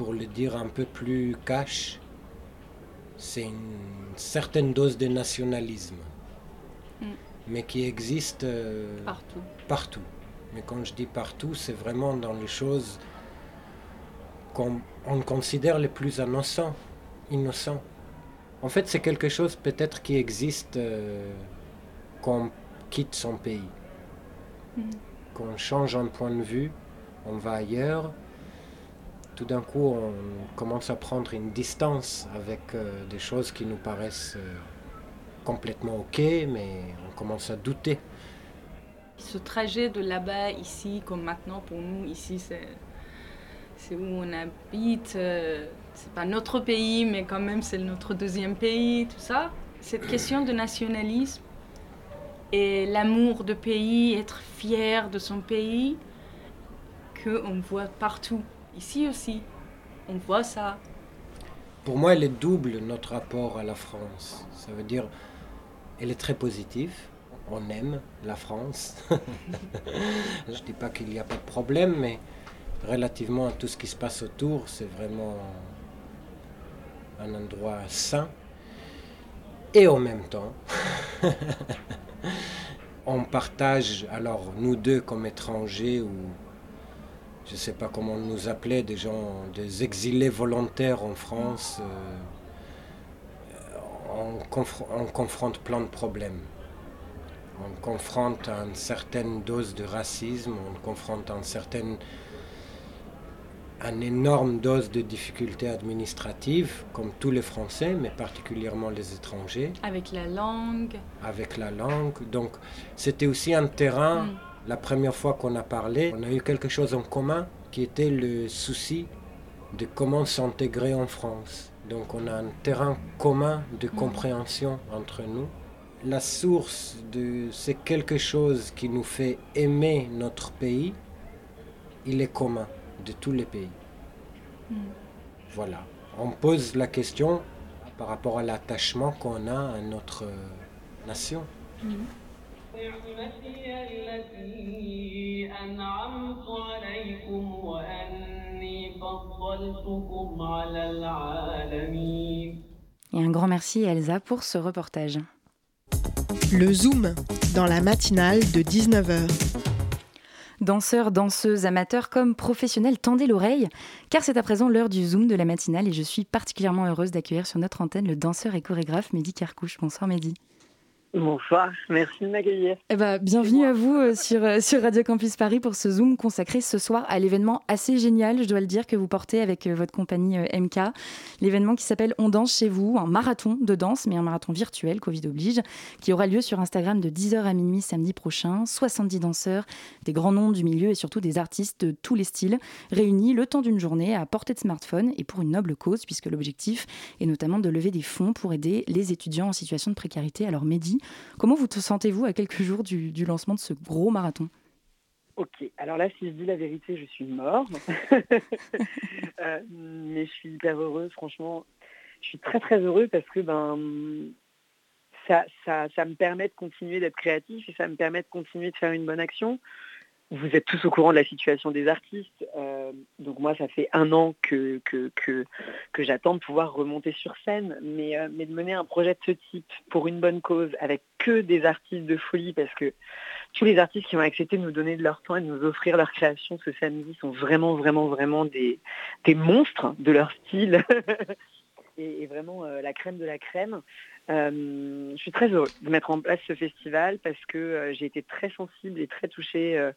Pour le dire un peu plus cash, c'est une certaine dose de nationalisme, Mm. mais qui existe euh, partout partout. Mais quand je dis partout, c'est vraiment dans les choses qu'on on considère les plus innocents. innocents. En fait, c'est quelque chose peut-être qui existe euh, quand on quitte son pays. Mm. Quand on change un point de vue, on va ailleurs. Tout d'un coup, on commence à prendre une distance avec euh, des choses qui nous paraissent euh, complètement OK, mais on commence à douter. ce trajet de là-bas ici comme maintenant pour nous ici c'est c'est où on habite euh, c'est pas notre pays mais quand même c'est notre deuxième pays tout ça cette question de nationalisme et l'amour de pays être fier de son pays que on voit partout ici aussi on voit ça Pour moi, elle est double, notre rapport à la France. Ça veut dire, elle est très positive. On aime la France. [laughs] Je ne dis pas qu'il n'y a pas de problème, mais relativement à tout ce qui se passe autour, c'est vraiment un endroit sain. Et en même temps, [laughs] on partage, alors nous deux comme étrangers ou je ne sais pas comment on nous appelait, des gens, des exilés volontaires en France, euh, on, confr- on confronte plein de problèmes. On confronte une certaine dose de racisme, on confronte une certaine, une énorme dose de difficultés administratives, comme tous les Français, mais particulièrement les étrangers, avec la langue avec la langue. Donc c'était aussi un terrain Mm. La première fois qu'on a parlé, on a eu quelque chose en commun qui était le souci de comment s'intégrer en France. Donc on a un terrain commun de compréhension entre nous. La source de c'est quelque chose qui nous fait aimer notre pays il est commun de tous les pays. Mm. Voilà. On pose la question par rapport à l'attachement qu'on a à notre nation. Mm. نعمتي التي أنعمت عليكم وأني فضلتكم على العالمين Et un grand merci à Elsa pour ce reportage. Le Zoom, dans la matinale de 19h. Danseurs, danseuses, amateurs comme professionnels, tendez l'oreille, car c'est à présent l'heure du Zoom de la matinale et je suis particulièrement heureuse d'accueillir sur notre antenne le danseur et chorégraphe Mehdi Carcouche. Bonsoir Mehdi. Bonsoir, merci de m'accueillir. Eh ben, bienvenue à vous euh, sur, euh, sur Radio Campus Paris pour ce Zoom consacré ce soir à l'événement assez génial, je dois le dire, que vous portez avec euh, votre compagnie MK. L'événement qui s'appelle On danse chez vous, un marathon de danse, mais un marathon virtuel, Covid oblige, qui aura lieu sur Instagram de 10h à minuit samedi prochain. 70 danseurs, des grands noms du milieu et surtout des artistes de tous les styles, réunis le temps d'une journée à portée de smartphone et pour une noble cause, puisque l'objectif est notamment de lever des fonds pour aider les étudiants en situation de précarité. Alors Mehdi, Comment vous te sentez-vous à quelques jours du, lancement de ce gros marathon? Ok, alors là, si je dis la vérité, je suis mort. [laughs] Euh, mais je suis hyper heureuse, franchement. Je suis très très heureuse parce que ben, ça, ça, ça me permet de continuer d'être créatif et ça me permet de continuer de faire une bonne action vous êtes tous au courant de la situation des artistes. Euh, donc moi, ça fait un an que, que, que, j'attends de pouvoir remonter sur scène. Mais, euh, mais de mener un projet de ce type pour une bonne cause, avec que des artistes de folie, parce que tous les artistes qui ont accepté de nous donner de leur temps et de nous offrir leur création ce samedi sont vraiment, vraiment, vraiment des, des monstres de leur style. [laughs] et, vraiment euh, la crème de la crème. Je suis très heureuse de mettre en place ce festival parce que j'ai été très sensible et très touchée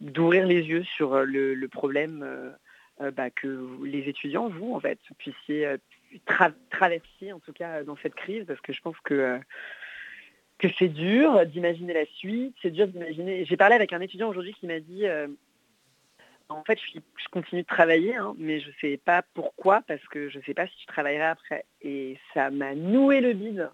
d'ouvrir les yeux sur le, problème bah, que les étudiants, vous, en fait, puissiez traverser, en tout cas dans cette crise, parce que je pense que que c'est dur d'imaginer la suite, c'est dur d'imaginer. J'ai parlé avec un étudiant aujourd'hui qui m'a dit en fait, je, continue de travailler, hein, mais je ne sais pas pourquoi, parce que je ne sais pas si je travaillerai après. Et ça m'a noué le bide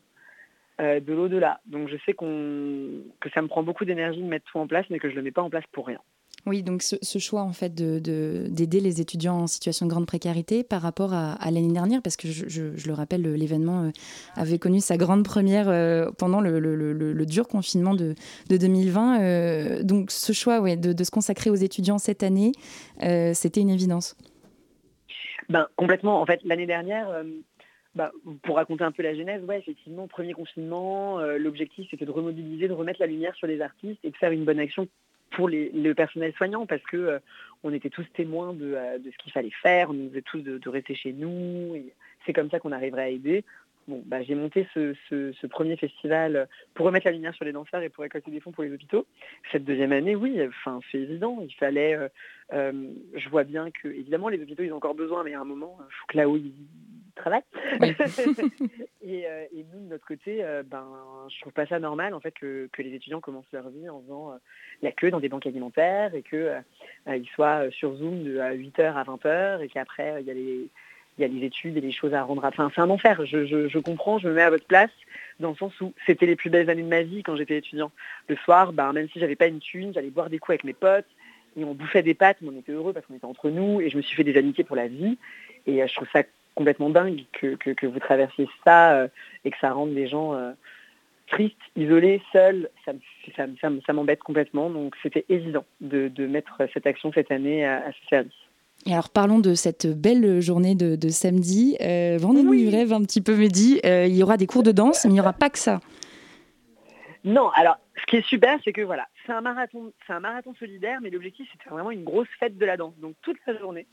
euh, de l'au-delà. Donc je sais que ça me prend beaucoup d'énergie de mettre tout en place, mais que je ne le mets pas en place pour rien. Oui, donc ce, choix en fait d'aider les étudiants en situation de grande précarité par rapport à, l'année dernière, parce que je, le rappelle, l'événement euh, avait connu sa grande première euh, pendant le, dur confinement de, 2020. Euh, donc ce choix ouais, de, se consacrer aux étudiants cette année, c'était une évidence. Ben, complètement. En fait, l'année dernière, bah, pour raconter un peu la genèse, ouais, effectivement, premier confinement, l'objectif c'était de remobiliser, de remettre la lumière sur les artistes et de faire une bonne action pour le personnel soignant parce que euh, on était tous témoins de, euh, de ce qu'il fallait faire, on nous disait tous de, rester chez nous, c'est comme ça qu'on arriverait à aider. Bon, bah, j'ai monté ce, ce, premier festival pour remettre la lumière sur les danseurs et pour récolter des fonds pour les hôpitaux. Cette deuxième année, oui, enfin, c'est évident. Il fallait, euh, je vois bien que, évidemment, les hôpitaux, ils ont encore besoin, mais à un moment, il faut que là où ils travaillent. [laughs] et, et, nous, de notre côté, ben, je trouve pas ça normal, en fait, que, que les étudiants commencent leur vie en faisant la queue dans des banques alimentaires et qu'ils euh, soient euh, sur Zoom de 8h à 20h et qu'après, il y a les il y a les études et les choses à rendre. Enfin, c'est un enfer. Je, comprends, je me mets à votre place dans le sens où c'était les plus belles années de ma vie quand j'étais étudiant. Le soir, ben, même si j'avais pas une thune, j'allais boire des coups avec mes potes et on bouffait des pâtes, mais on était heureux parce qu'on était entre nous et je me suis fait des amitiés pour la vie. Et euh, je trouve ça complètement dingue que, vous traversiez ça et que ça rende des gens triste, isolé, seul, ça, ça, m'embête complètement. Donc c'était évident de, mettre cette action cette année à, ce service. Et alors parlons de cette belle journée de, samedi. Euh, Vendez-nous du rêve un petit peu, Mehdi. Euh, il y aura des cours de danse, mais il n'y aura pas que ça. Non, alors ce qui est super, c'est que voilà, c'est un marathon, c'est un marathon solidaire, mais l'objectif c'est de faire vraiment une grosse fête de la danse. Donc toute la journée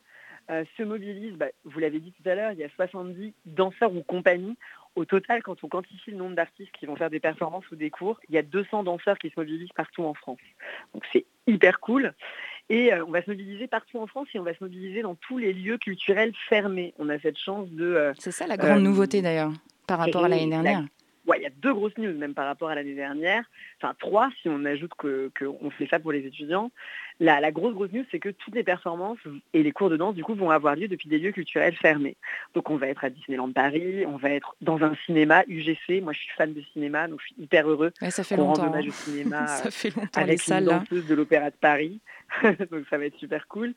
euh, se mobilise, bah, vous l'avez dit tout à l'heure, il y a 70 danseurs ou compagnies au total, quand on quantifie le nombre d'artistes qui vont faire des performances ou des cours, il y a 200 danseurs qui se mobilisent partout en France. Donc c'est hyper cool. Et euh, on va se mobiliser partout en France et on va se mobiliser dans tous les lieux culturels fermés. On a cette chance de... Euh, c'est ça la grande euh, nouveauté d'ailleurs par rapport à l'année dernière. Il y a deux grosses news même par rapport à l'année dernière, enfin trois si on ajoute qu'on fait ça pour les étudiants. La, la grosse grosse news, c'est que toutes les performances et les cours de danse du coup vont avoir lieu depuis des lieux culturels fermés. Donc on va être à Disneyland Paris, on va être dans un cinéma UGC. Moi je suis fan de cinéma, donc je suis hyper heureux. Ouais, ça fait longtemps. hommage au cinéma [laughs] ça fait longtemps avec les salles une là. danseuse de l'Opéra de Paris. [laughs] donc ça va être super cool.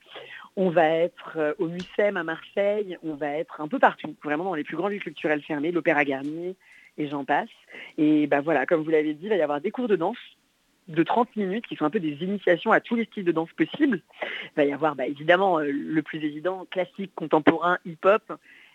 On va être euh, au Mucem à Marseille, on va être un peu partout, vraiment dans les plus grands lieux culturels fermés, l'Opéra Garnier et j'en passe. Et bah voilà, comme vous l'avez dit, il va y avoir des cours de danse de 30 minutes qui sont un peu des initiations à tous les styles de danse possibles. Il va y avoir bah, évidemment euh, le plus évident, classique, contemporain, hip-hop.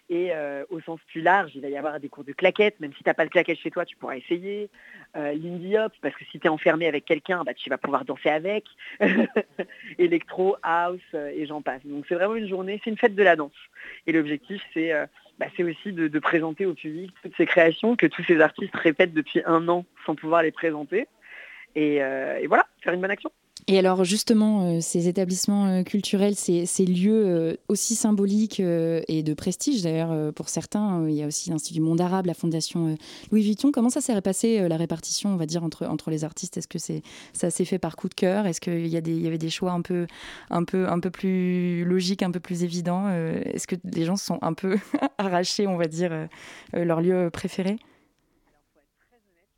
Et euh, au sens plus large, il va y avoir des cours de claquettes, même si tu n'as pas de claquettes chez toi, tu pourras essayer. Euh, Lindy hop, parce que si tu es enfermé avec quelqu'un, bah, tu vas pouvoir danser avec. [laughs] Electro, house, euh, et j'en passe. Donc c'est vraiment une journée, c'est une fête de la danse. Et l'objectif, c'est bah, c'est aussi de, présenter au public toutes ces créations que tous ces artistes répètent depuis un an sans pouvoir les présenter. Et, euh, et voilà, faire une bonne action. Et alors justement, euh, ces établissements euh, culturels, ces, lieux euh, aussi symboliques et de prestige d'ailleurs pour certains, il y a aussi l'Institut du Monde Arabe, la Fondation Louis Vuitton. Comment ça s'est passé la répartition, on va dire, entre, les artistes? Est-ce que ça s'est fait par coup de cœur? Est-ce qu'il y, avait des choix un peu, plus logiques, un peu plus évidents Est-ce que les gens sont un peu [laughs] arrachés, on va dire, leur lieu préféré?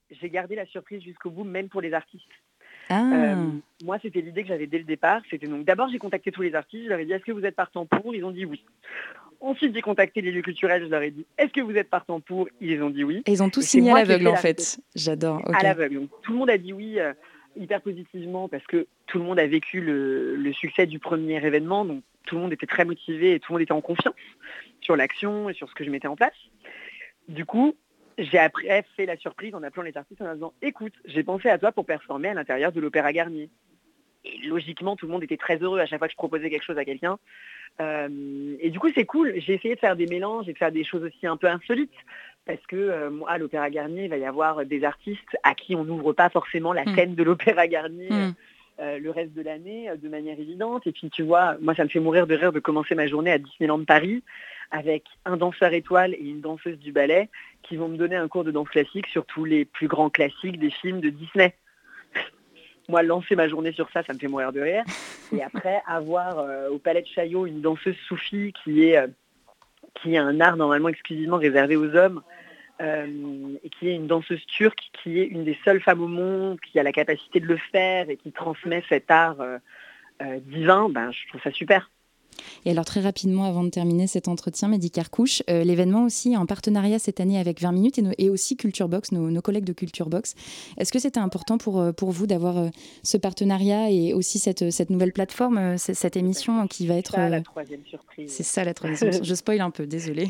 J'ai gardé la surprise jusqu'au bout, même pour les artistes. Ah, Euh, moi, c'était l'idée que j'avais dès le départ. C'était donc d'abord j'ai contacté tous les artistes. Je leur ai dit est-ce que vous êtes partant pour? Ils ont dit oui. Ensuite, j'ai contacté les lieux culturels. Je leur ai dit est-ce que vous êtes partant pour? Ils ont dit oui. et ils ont tous signé à l'aveugle en fait. J'adore. À l'aveugle. Donc, tout le monde a dit oui euh, hyper positivement parce que tout le monde a vécu le, le succès du premier événement. Donc tout le monde était très motivé et tout le monde était en confiance sur l'action et sur ce que je mettais en place. Du coup, j'ai après fait la surprise en appelant les artistes en leur disant écoute, j'ai pensé à toi pour performer à l'intérieur de l'Opéra Garnier. Et logiquement, tout le monde était très heureux à chaque fois que je proposais quelque chose à quelqu'un. Euh, et du coup, c'est cool. J'ai essayé de faire des mélanges et de faire des choses aussi un peu insolites. Parce que euh, moi, à l'Opéra Garnier, il va y avoir des artistes à qui on n'ouvre pas forcément la Mm. scène de l'Opéra Garnier Mm. Euh, le reste de l'année euh, de manière évidente. Et puis, tu vois, moi, ça me fait mourir de rire de commencer ma journée à Disneyland Paris avec un danseur étoile et une danseuse du ballet qui vont me donner un cours de danse classique sur tous les plus grands classiques des films de Disney. [laughs] Moi, lancer ma journée sur ça, ça me fait mourir de rire. Et après, avoir euh, au Palais de Chaillot une danseuse soufie qui est, qui est un art normalement exclusivement réservé aux hommes, euh, et qui est une danseuse turque, qui est une des seules femmes au monde qui a la capacité de le faire et qui transmet cet art euh, euh, divin, ben, je trouve ça super. Et alors très rapidement, avant de terminer cet entretien, Mehdi Carcouche, euh, l'événement aussi en partenariat cette année avec 20 minutes et, no- et aussi Culture Box, nos, nos collègues de Culture Box. Est-ce que c'était important pour, pour vous d'avoir ce partenariat et aussi cette, cette nouvelle plateforme, cette émission qui va être... Ça, la troisième surprise. C'est ça la troisième. Je spoil un peu, désolé.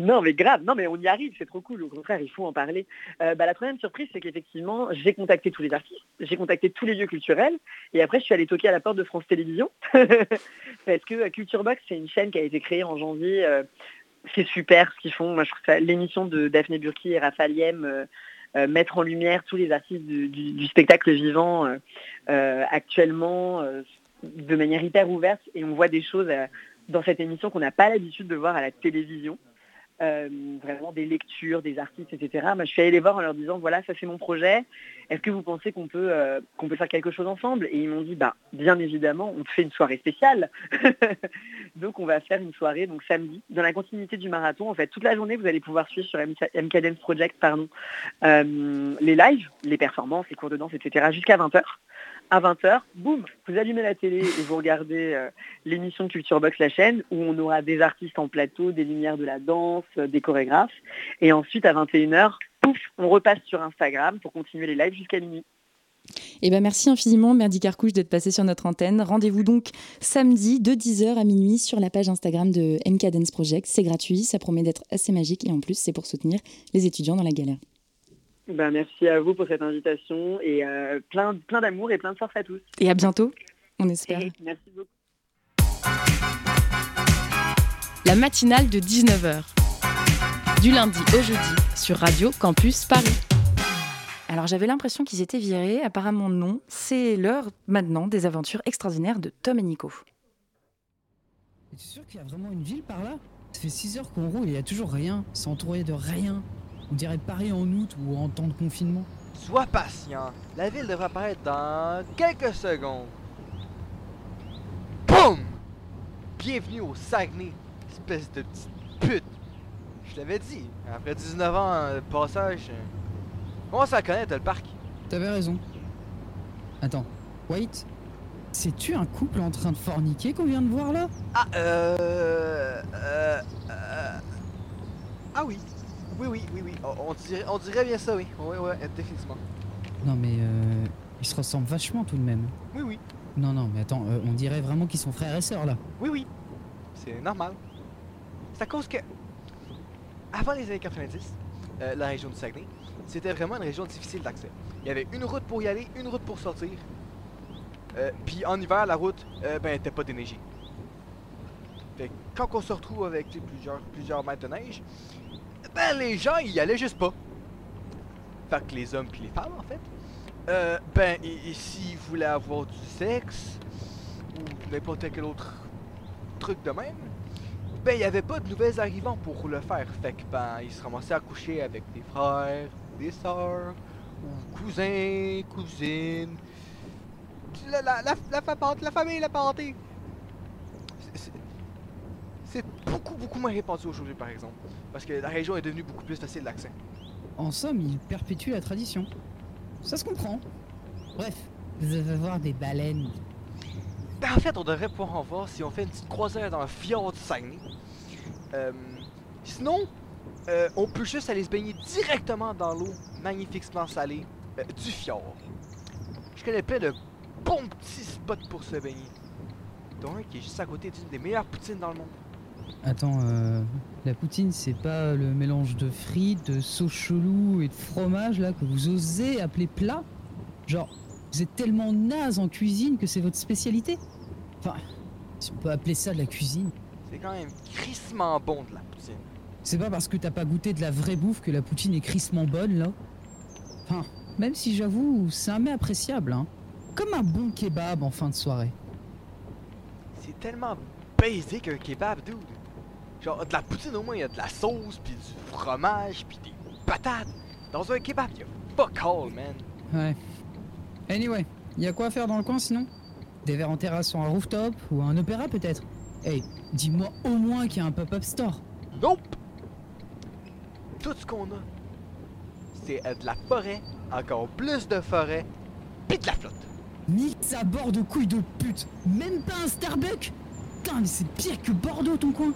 Non, mais grave, non, mais on y arrive, c'est trop cool. Au contraire, il faut en parler. Euh, bah, la troisième surprise, c'est qu'effectivement, j'ai contacté tous les artistes, j'ai contacté tous les lieux culturels, et après, je suis allée toquer à la porte de France Télévisions, [laughs] parce que euh, Culture Box, c'est une chaîne qui a été créée en janvier. euh, c'est super ce qu'ils font. Moi, je trouve ça l'émission de Daphné Burki et Raphaël Yem, mettre en lumière tous les artistes du, spectacle vivant actuellement de manière hyper ouverte, et on voit des choses dans cette émission qu'on n'a pas l'habitude de voir à la télévision euh, vraiment des lectures, des artistes, etc. Je suis allée les voir en leur disant voilà, ça c'est mon projet. Est-ce que vous pensez qu'on peut euh, qu'on peut faire quelque chose ensemble? Et ils m'ont dit bah bien évidemment, on fait une soirée spéciale. [laughs] donc on va faire une soirée donc samedi dans la continuité du marathon. En fait, toute la journée, vous allez pouvoir suivre sur MK MK Dance Project pardon euh, les lives, les performances, les cours de danse, etc. jusqu'à 20h. À 20h, boum, vous allumez la télé et vous regardez euh, l'émission de Culture Box, la chaîne, où on aura des artistes en plateau, des lumières de la danse, euh, des chorégraphes. Et ensuite, à 21h, pouf, on repasse sur Instagram pour continuer les lives jusqu'à minuit. Eh ben merci infiniment, Merdi Carcouche, d'être passé sur notre antenne. Rendez-vous donc samedi de 10h à minuit sur la page Instagram de MK Dance Project. C'est gratuit, ça promet d'être assez magique et en plus, c'est pour soutenir les étudiants dans la galère. Ben, merci à vous pour cette invitation et euh, plein, plein d'amour et plein de force à tous. Et à bientôt, on espère. Et merci beaucoup. La matinale de 19h. Du lundi au jeudi sur Radio Campus Paris. Alors j'avais l'impression qu'ils étaient virés, apparemment non. C'est l'heure maintenant des aventures extraordinaires de Tom et Nico. Es-tu sûr qu'il y a vraiment une ville par là? Ça fait 6 heures qu'on roule et il y a toujours rien. C'est entouré de rien. On dirait Paris en août ou en temps de confinement. Sois patient. La ville devrait apparaître dans quelques secondes. Boum! Bienvenue au Saguenay, espèce de petite pute. Je l'avais dit, après 19 ans de passage, euh, comment ça connaître le parc? T'avais raison. Attends, wait. C'est-tu un couple en train de forniquer qu'on vient de voir là? Ah, euh, euh, euh, Ah oui. Oui, oui, oui, oui. On, on dirait, on dirait bien ça, oui. Oui, oui, définitivement. Non mais euh, ils se ressemblent vachement tout de même. Oui, oui. Non, non, mais attends, euh, on dirait vraiment qu'ils sont frères et sœurs là. Oui, oui. C'est normal. C'est à cause que, avant les années 90, euh, la région du Saguenay, c'était vraiment une région difficile d'accès. Il y avait une route pour y aller, une route pour sortir. Euh, Puis en hiver, la route, ben, était pas déneigée. Fait que quand on se retrouve avec plusieurs, plusieurs mètres de neige, ben les gens, ils y allaient juste pas. Fait que les hommes puis les femmes, en fait, euh, ben, et, s'ils voulaient avoir du sexe, ou n'importe quel autre truc de même, ben, il n'y avait pas de nouvelles arrivants pour le faire. Fait que, ben, ils se ramassaient à coucher avec des frères, des sœurs, ou cousins, cousines. La, la, la, la, fa- la famille, la parenté. C'est- c'est- C'est beaucoup, beaucoup moins répandu aujourd'hui, par exemple. Parce que la région est devenue beaucoup plus facile d'accès. En somme, ils perpétuent la tradition. Ça se comprend. Bref, vous allez voir des baleines. Ben, en fait, on devrait pouvoir en voir si on fait une petite croisière dans le fjord du Saguenay. Euh, sinon, euh, on peut juste aller se baigner directement dans l'eau magnifiquement salée euh, du fjord. Je connais plein de bons petits spots pour se baigner. Dont un qui est juste à côté d'une des meilleures poutines dans le monde. Attends, euh, la poutine, c'est pas le mélange de frites, de sauce chelou et de fromage là que vous osez appeler plat Genre, vous êtes tellement naze en cuisine que c'est votre spécialité Enfin, si on peut appeler ça de la cuisine. C'est quand même crissement bon de la poutine. C'est pas parce que t'as pas goûté de la vraie bouffe que la poutine est crissement bonne là Enfin, même si j'avoue, c'est un mets appréciable, hein. Comme un bon kebab en fin de soirée. C'est tellement basic un kebab, dude. Genre, de la poutine au moins, il y a de la sauce, puis du fromage, puis des patates. Dans un kebab, il y a fuck all, man. Ouais. Anyway, y a quoi à faire dans le coin sinon? Des verres en terrasse sur un rooftop ou un opéra peut-être? Hey, dis-moi au moins qu'il y a un pop-up store. Nope! Tout ce qu'on a, c'est de la forêt, encore plus de forêt, puis de la flotte. Nique sa bord de couilles de pute Même pas un Starbucks Putain, mais c'est pire que Bordeaux ton coin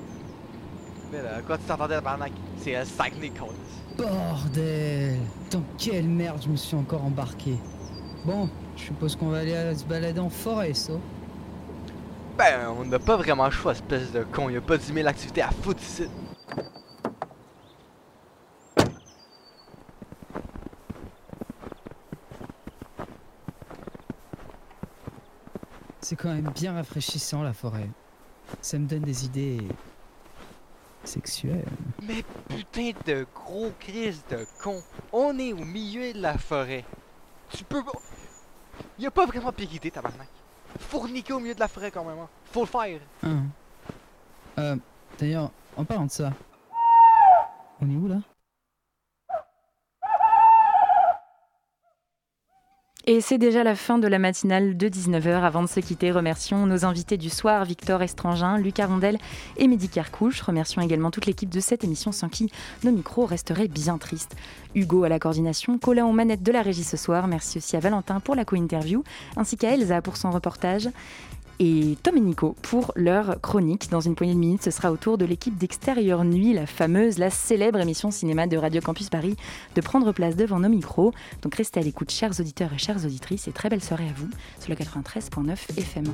Mais là, quoi tu t'entendais, tabarnak? C'est un Saguenay, Colis. Bordel Dans quelle merde je me suis encore embarqué Bon, je suppose qu'on va aller euh, se balader en forêt, ça. Ben, on n'a pas vraiment le choix, espèce de con. Il y a pas 10 000 activités à foutre ici. C'est quand même bien rafraîchissant la forêt. Ça me donne des idées sexuelles. Mais putain de gros crise de con. On est au milieu de la forêt. Tu peux pas. Y a pas vraiment piquité, tabarnak. Fourniquer au milieu de la forêt quand même. hein. Faut le faire. Hein. Euh, d'ailleurs, en parlant de ça, on est où là? Et c'est déjà la fin de la matinale de 19h. Avant de se quitter, remercions nos invités du soir, Victor Estrangin, Lucas Rondel et Mehdi Kerkouche. Remercions également toute l'équipe de cette émission sans qui nos micros resteraient bien tristes. Hugo à la coordination, Colin aux manettes de la régie ce soir. Merci aussi à Valentin pour la co-interview, ainsi qu'à Elsa pour son reportage. Et Tom et Nico pour leur chronique. Dans une poignée de minutes, ce sera au tour de l'équipe d'Extérieur Nuit, la fameuse, la célèbre émission cinéma de Radio Campus Paris, de prendre place devant nos micros. Donc restez à l'écoute, chers auditeurs et chères auditrices, et très belle soirée à vous sur le 93.9 FM.